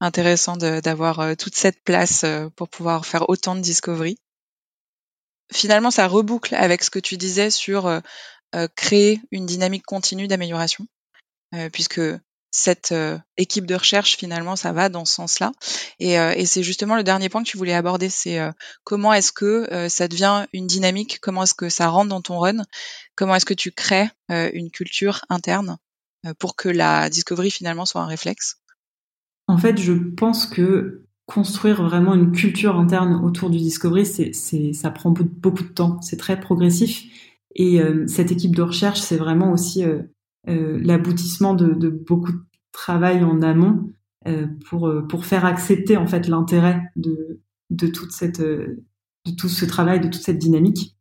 intéressant d'avoir toute cette place pour pouvoir faire autant de discovery. Finalement, ça reboucle avec ce que tu disais sur créer une dynamique continue d'amélioration, puisque cette euh, équipe de recherche finalement ça va dans ce sens-là. Et, euh, et c'est justement le dernier point que tu voulais aborder c'est euh, comment est-ce que ça devient une dynamique? Comment est-ce que ça rentre dans ton run? Comment est-ce que tu crées une culture interne pour que la discovery finalement soit un réflexe? En fait je pense que construire vraiment une culture interne autour du discovery c'est, ça prend beaucoup de temps c'est très progressif et cette équipe de recherche c'est vraiment aussi euh, l'aboutissement de, de, beaucoup de travail en amont euh, pour euh, pour faire accepter en fait l'intérêt de de toute cette de tout ce travail, de toute cette dynamique.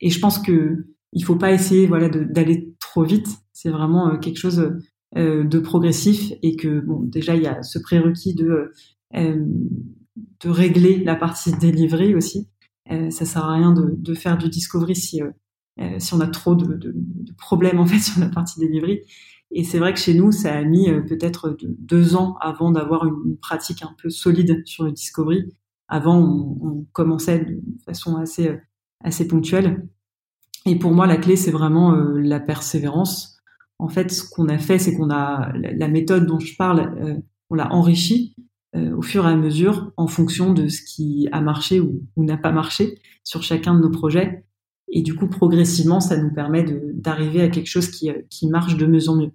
Et je pense que il faut pas essayer voilà d'aller trop vite. C'est vraiment quelque chose de progressif et que bon déjà il y a ce prérequis de de régler la partie [LAUGHS] délivrée aussi. ça sert à rien de, de faire du discovery si si on a trop de, de, de, problèmes en fait [LAUGHS] sur la partie delivery. Et c'est vrai que chez nous, ça a mis peut-être deux ans avant d'avoir une pratique un peu solide sur le discovery. Avant, on, on commençait de façon assez assez ponctuelle. Et pour moi, la clé, c'est vraiment la persévérance en fait, ce qu'on a fait, c'est qu'on a la méthode dont je parle, euh, on l'a enrichie euh, au fur et à mesure en fonction de ce qui a marché ou, n'a pas marché sur chacun de nos projets. Et du coup, progressivement, ça nous permet d'arriver à quelque chose qui, qui marche de mieux en mieux.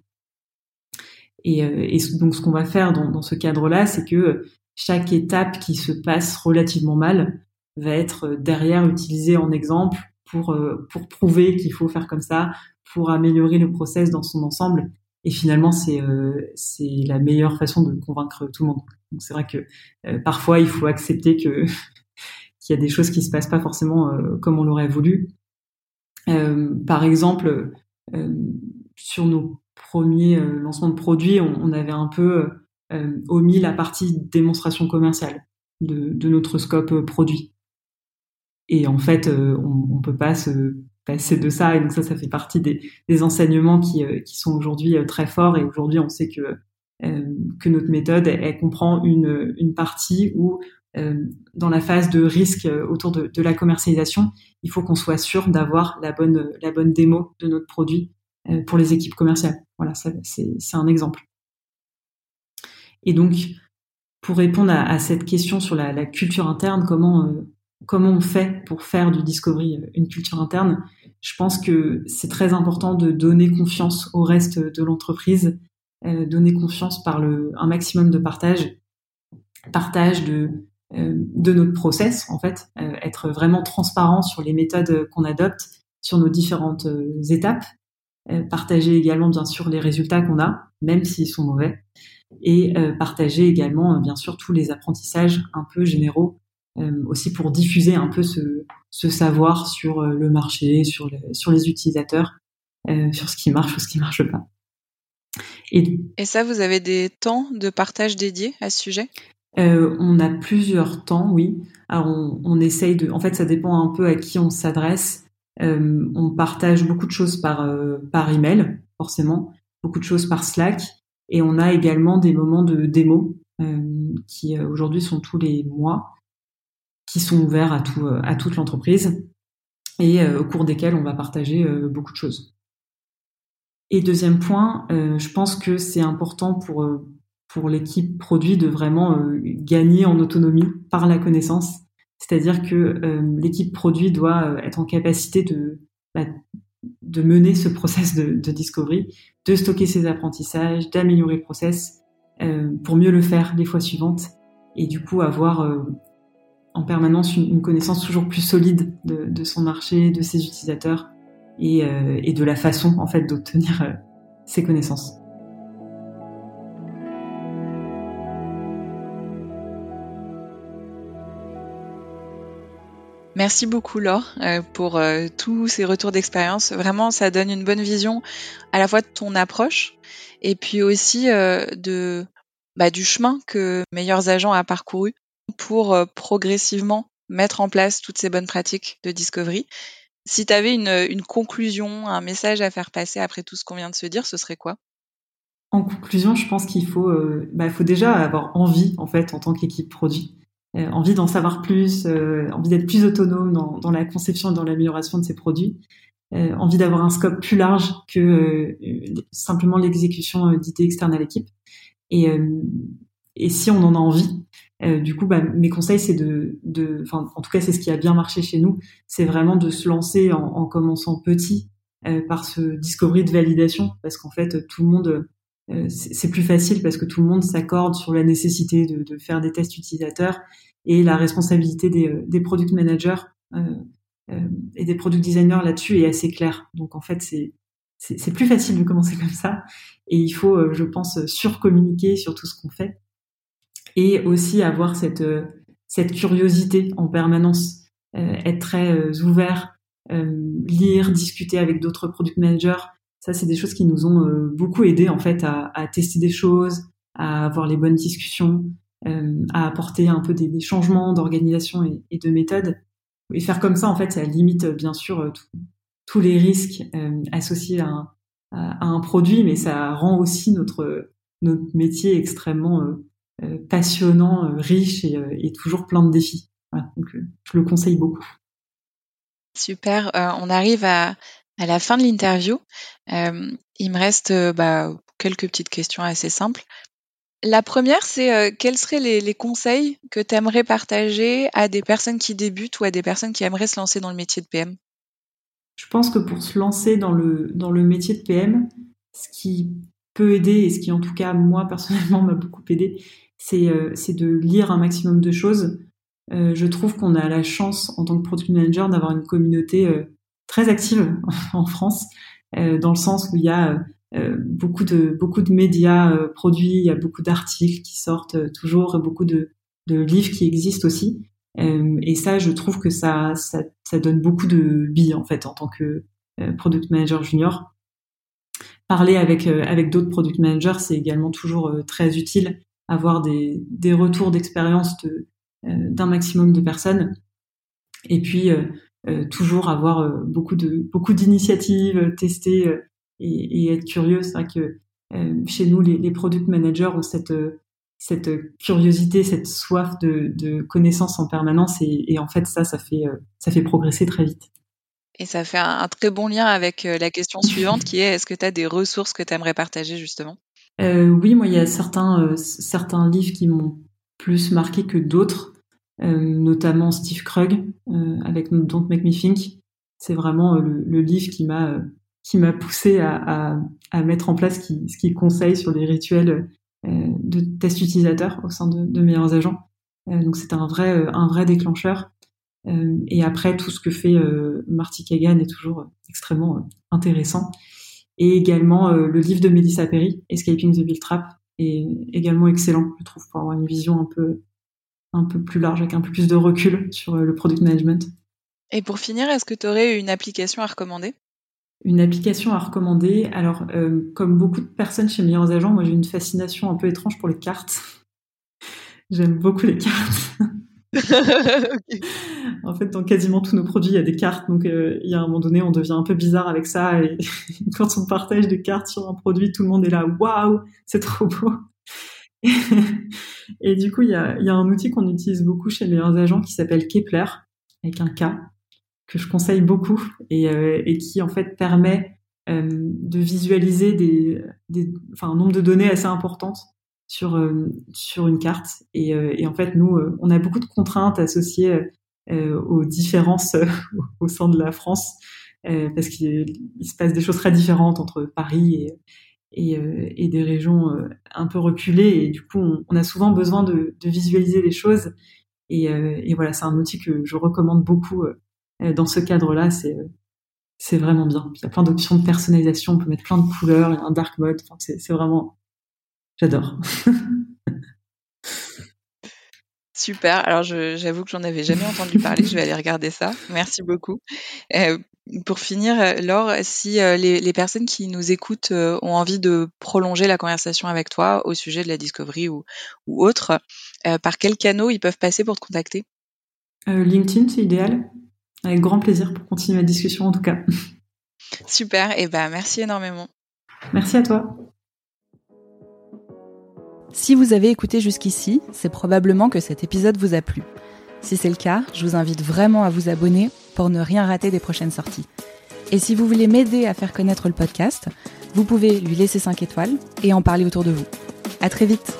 Et, euh, et donc, ce qu'on va faire dans, dans ce cadre-là, c'est que chaque étape qui se passe relativement mal va être derrière utilisée en exemple pour, pour prouver qu'il faut faire comme ça, pour améliorer le process dans son ensemble. Et finalement, c'est euh, c'est la meilleure façon de convaincre tout le monde. Donc c'est vrai que euh, parfois il faut accepter que [LAUGHS] qu'il y a des choses qui se passent pas forcément euh, comme on l'aurait voulu. par exemple, sur nos premiers lancements de produits, on, avait un peu omis la partie démonstration commerciale de, de notre scope produit. Et en fait, on, on peut pas se passer de ça. Et donc ça, ça fait partie des, des enseignements qui, euh, qui sont aujourd'hui euh, très forts. Et aujourd'hui, on sait que euh, que notre méthode, elle, comprend une, une partie où dans la phase de risque autour de, de la commercialisation, il faut qu'on soit sûr d'avoir la bonne la bonne démo de notre produit pour les équipes commerciales. Voilà, c'est un exemple. Et donc, pour répondre à, à cette question sur la, la culture interne, comment comment on fait pour faire du discovery euh, une culture interne, je pense que c'est très important de donner confiance au reste de l'entreprise, euh, donner confiance par le, un maximum de partage, partage de, euh, de notre process en fait, être vraiment transparent sur les méthodes qu'on adopte, sur nos différentes étapes, partager également bien sûr les résultats qu'on a, même s'ils sont mauvais, et partager également bien sûr tous les apprentissages un peu généraux euh, aussi pour diffuser un peu ce, ce savoir sur euh, le marché, sur, sur les utilisateurs, euh, sur ce qui marche ou ce qui marche pas. Et, Et ça, vous avez des temps de partage dédiés à ce sujet? Euh, on a plusieurs temps, oui. Alors on, on, essaye de. En fait, ça dépend un peu à qui on s'adresse. Euh, on partage beaucoup de choses par euh, par email, forcément, beaucoup de choses par Slack, et on a également des moments de démo qui aujourd'hui sont tous les mois qui sont ouverts à, tout, euh, à toute l'entreprise et euh, au cours desquels on va partager euh, beaucoup de choses. Et deuxième point, je pense que c'est important pour, pour l'équipe produit de vraiment gagner en autonomie par la connaissance. C'est-à-dire que l'équipe produit doit être en capacité de, bah, de mener ce process de, de, discovery, de stocker ses apprentissages, d'améliorer le process pour mieux le faire les fois suivantes et du coup avoir en permanence une, connaissance toujours plus solide de, son marché, de ses utilisateurs et, euh, de la façon en fait d'obtenir euh, ces connaissances. Merci beaucoup Laure euh, pour euh, tous ces retours d'expérience. Vraiment, ça donne une bonne vision à la fois de ton approche et puis aussi euh, de bah, du chemin que Meilleurs Agents a parcouru pour euh, progressivement mettre en place toutes ces bonnes pratiques de discovery. Si tu avais une, conclusion, un message à faire passer après tout ce qu'on vient de se dire, ce serait quoi? En conclusion, je pense qu'il faut, euh, bah, faut déjà avoir envie, en fait, en tant qu'équipe produit, euh, envie d'en savoir plus, envie d'être plus autonome dans, la conception et dans l'amélioration de ses produits, envie d'avoir un scope plus large que simplement l'exécution d'idées externes à l'équipe. Et si on en a envie, euh, du coup, bah, mes conseils, c'est de, de, en tout cas, c'est ce qui a bien marché chez nous, c'est vraiment de se lancer en, en commençant petit euh, par ce discovery de validation, parce qu'en fait, tout le monde, euh, c'est plus facile parce que tout le monde s'accorde sur la nécessité de, de, faire des tests utilisateurs et la responsabilité des, des product managers et des product designers là-dessus est assez claire. Donc en fait, c'est c'est plus facile de commencer comme ça et il faut, je pense, surcommuniquer sur tout ce qu'on fait et aussi avoir cette euh, cette curiosité en permanence, euh, être très euh, ouvert, lire, discuter avec d'autres product managers. Ça, c'est des choses qui nous ont beaucoup aidé en fait à, à, tester des choses, à avoir les bonnes discussions, à apporter un peu des, des changements d'organisation et, de méthode. Et faire comme ça, en fait, ça limite bien sûr tous les risques associés à un, à, un, produit, mais ça rend aussi notre notre métier extrêmement passionnant, riche et, et, toujours plein de défis. donc, je le conseille beaucoup. Super. on arrive à, à la fin de l'interview. il me reste bah, quelques petites questions assez simples. La première, c'est euh, quels seraient les, conseils que tu aimerais partager à des personnes qui débutent ou à des personnes qui aimeraient se lancer dans le métier de PM Je pense que pour se lancer dans le, dans le métier de PM, ce qui peut aider, et ce qui en tout cas moi personnellement m'a beaucoup aidé, c'est euh, de lire un maximum de choses. Euh, je trouve qu'on a la chance en tant que product manager d'avoir une communauté très active [LAUGHS] en France, dans le sens où il y a euh, beaucoup de beaucoup de médias euh, produits, il y a beaucoup d'articles qui sortent euh, toujours, beaucoup de, de livres qui existent aussi. et ça, je trouve que ça, ça, ça donne beaucoup de billes en fait en tant que product manager junior. Parler avec avec d'autres product managers, c'est également toujours très utile. Avoir des, retours d'expérience de d'un maximum de personnes. Et puis toujours avoir beaucoup d'initiatives, tester et, être curieux. C'est vrai que euh, chez nous, les, product managers ont cette euh, curiosité, cette soif de, de connaissance en permanence et, en fait ça, fait euh, ça fait progresser très vite. Et ça fait un, très bon lien avec la question suivante qui est est-ce que tu as des ressources que tu aimerais partager justement? Euh, Oui, moi il y a certains certains livres qui m'ont plus marqué que d'autres, euh, notamment Steve Krug avec Don't Make Me Think. C'est vraiment le, livre qui m'a qui m'a poussé à, à, à, mettre en place ce qui, ce qui conseille sur les rituels euh, de test utilisateur au sein de, de meilleurs agents. Euh, donc c'était un vrai, euh, un vrai déclencheur. Euh, et après, tout ce que fait euh, Marty Kagan est toujours extrêmement intéressant. Et également le livre de Melissa Perry, Escaping the Bill Trap, est également excellent, je trouve, pour avoir une vision un peu, un peu plus large, avec un peu plus de recul sur le product management. Et pour finir, est-ce que tu aurais une application à recommander? Une application à recommander. Alors, euh, comme beaucoup de personnes chez Meilleurs Agents, moi j'ai une fascination un peu étrange pour les cartes. [LAUGHS] J'aime beaucoup les cartes. [LAUGHS] En fait, dans quasiment tous nos produits, il y a des cartes. Donc, euh, il y a un moment donné, on devient un peu bizarre avec ça. Et [LAUGHS] quand on partage des cartes sur un produit, tout le monde est là, waouh, c'est trop beau. [LAUGHS] et du coup, il y a, un outil qu'on utilise beaucoup chez Meilleurs Agents qui s'appelle Kepler, avec un K que je conseille beaucoup et, euh, qui en fait permet euh, de visualiser des, un nombre de données assez importantes sur une carte et, en fait nous on a beaucoup de contraintes associées aux différences [LAUGHS] au sein de la France parce qu'il se passe des choses très différentes entre Paris et des régions un peu reculées. Et du coup on, a souvent besoin de, visualiser les choses. Et, voilà c'est un outil que je recommande beaucoup dans ce cadre-là, c'est c'est vraiment bien. il y a plein d'options de personnalisation, on peut mettre plein de couleurs, il y a un dark mode, c'est vraiment, j'adore. [LAUGHS] Super. Alors, j'avoue que j'en avais jamais entendu parler. Je vais aller regarder ça. Merci beaucoup. Euh, pour finir, Laure, si euh, les, les, personnes qui nous écoutent euh, ont envie de prolonger la conversation avec toi au sujet de la discovery ou, ou autre, par quels canaux ils peuvent passer pour te contacter? LinkedIn, c'est idéal. Avec grand plaisir pour continuer la discussion en tout cas. Super, et eh ben merci énormément. Merci à toi. Si vous avez écouté jusqu'ici, c'est probablement que cet épisode vous a plu. Si c'est le cas, je vous invite vraiment à vous abonner pour ne rien rater des prochaines sorties. Et si vous voulez m'aider à faire connaître le podcast, vous pouvez lui laisser 5 étoiles et en parler autour de vous. À très vite!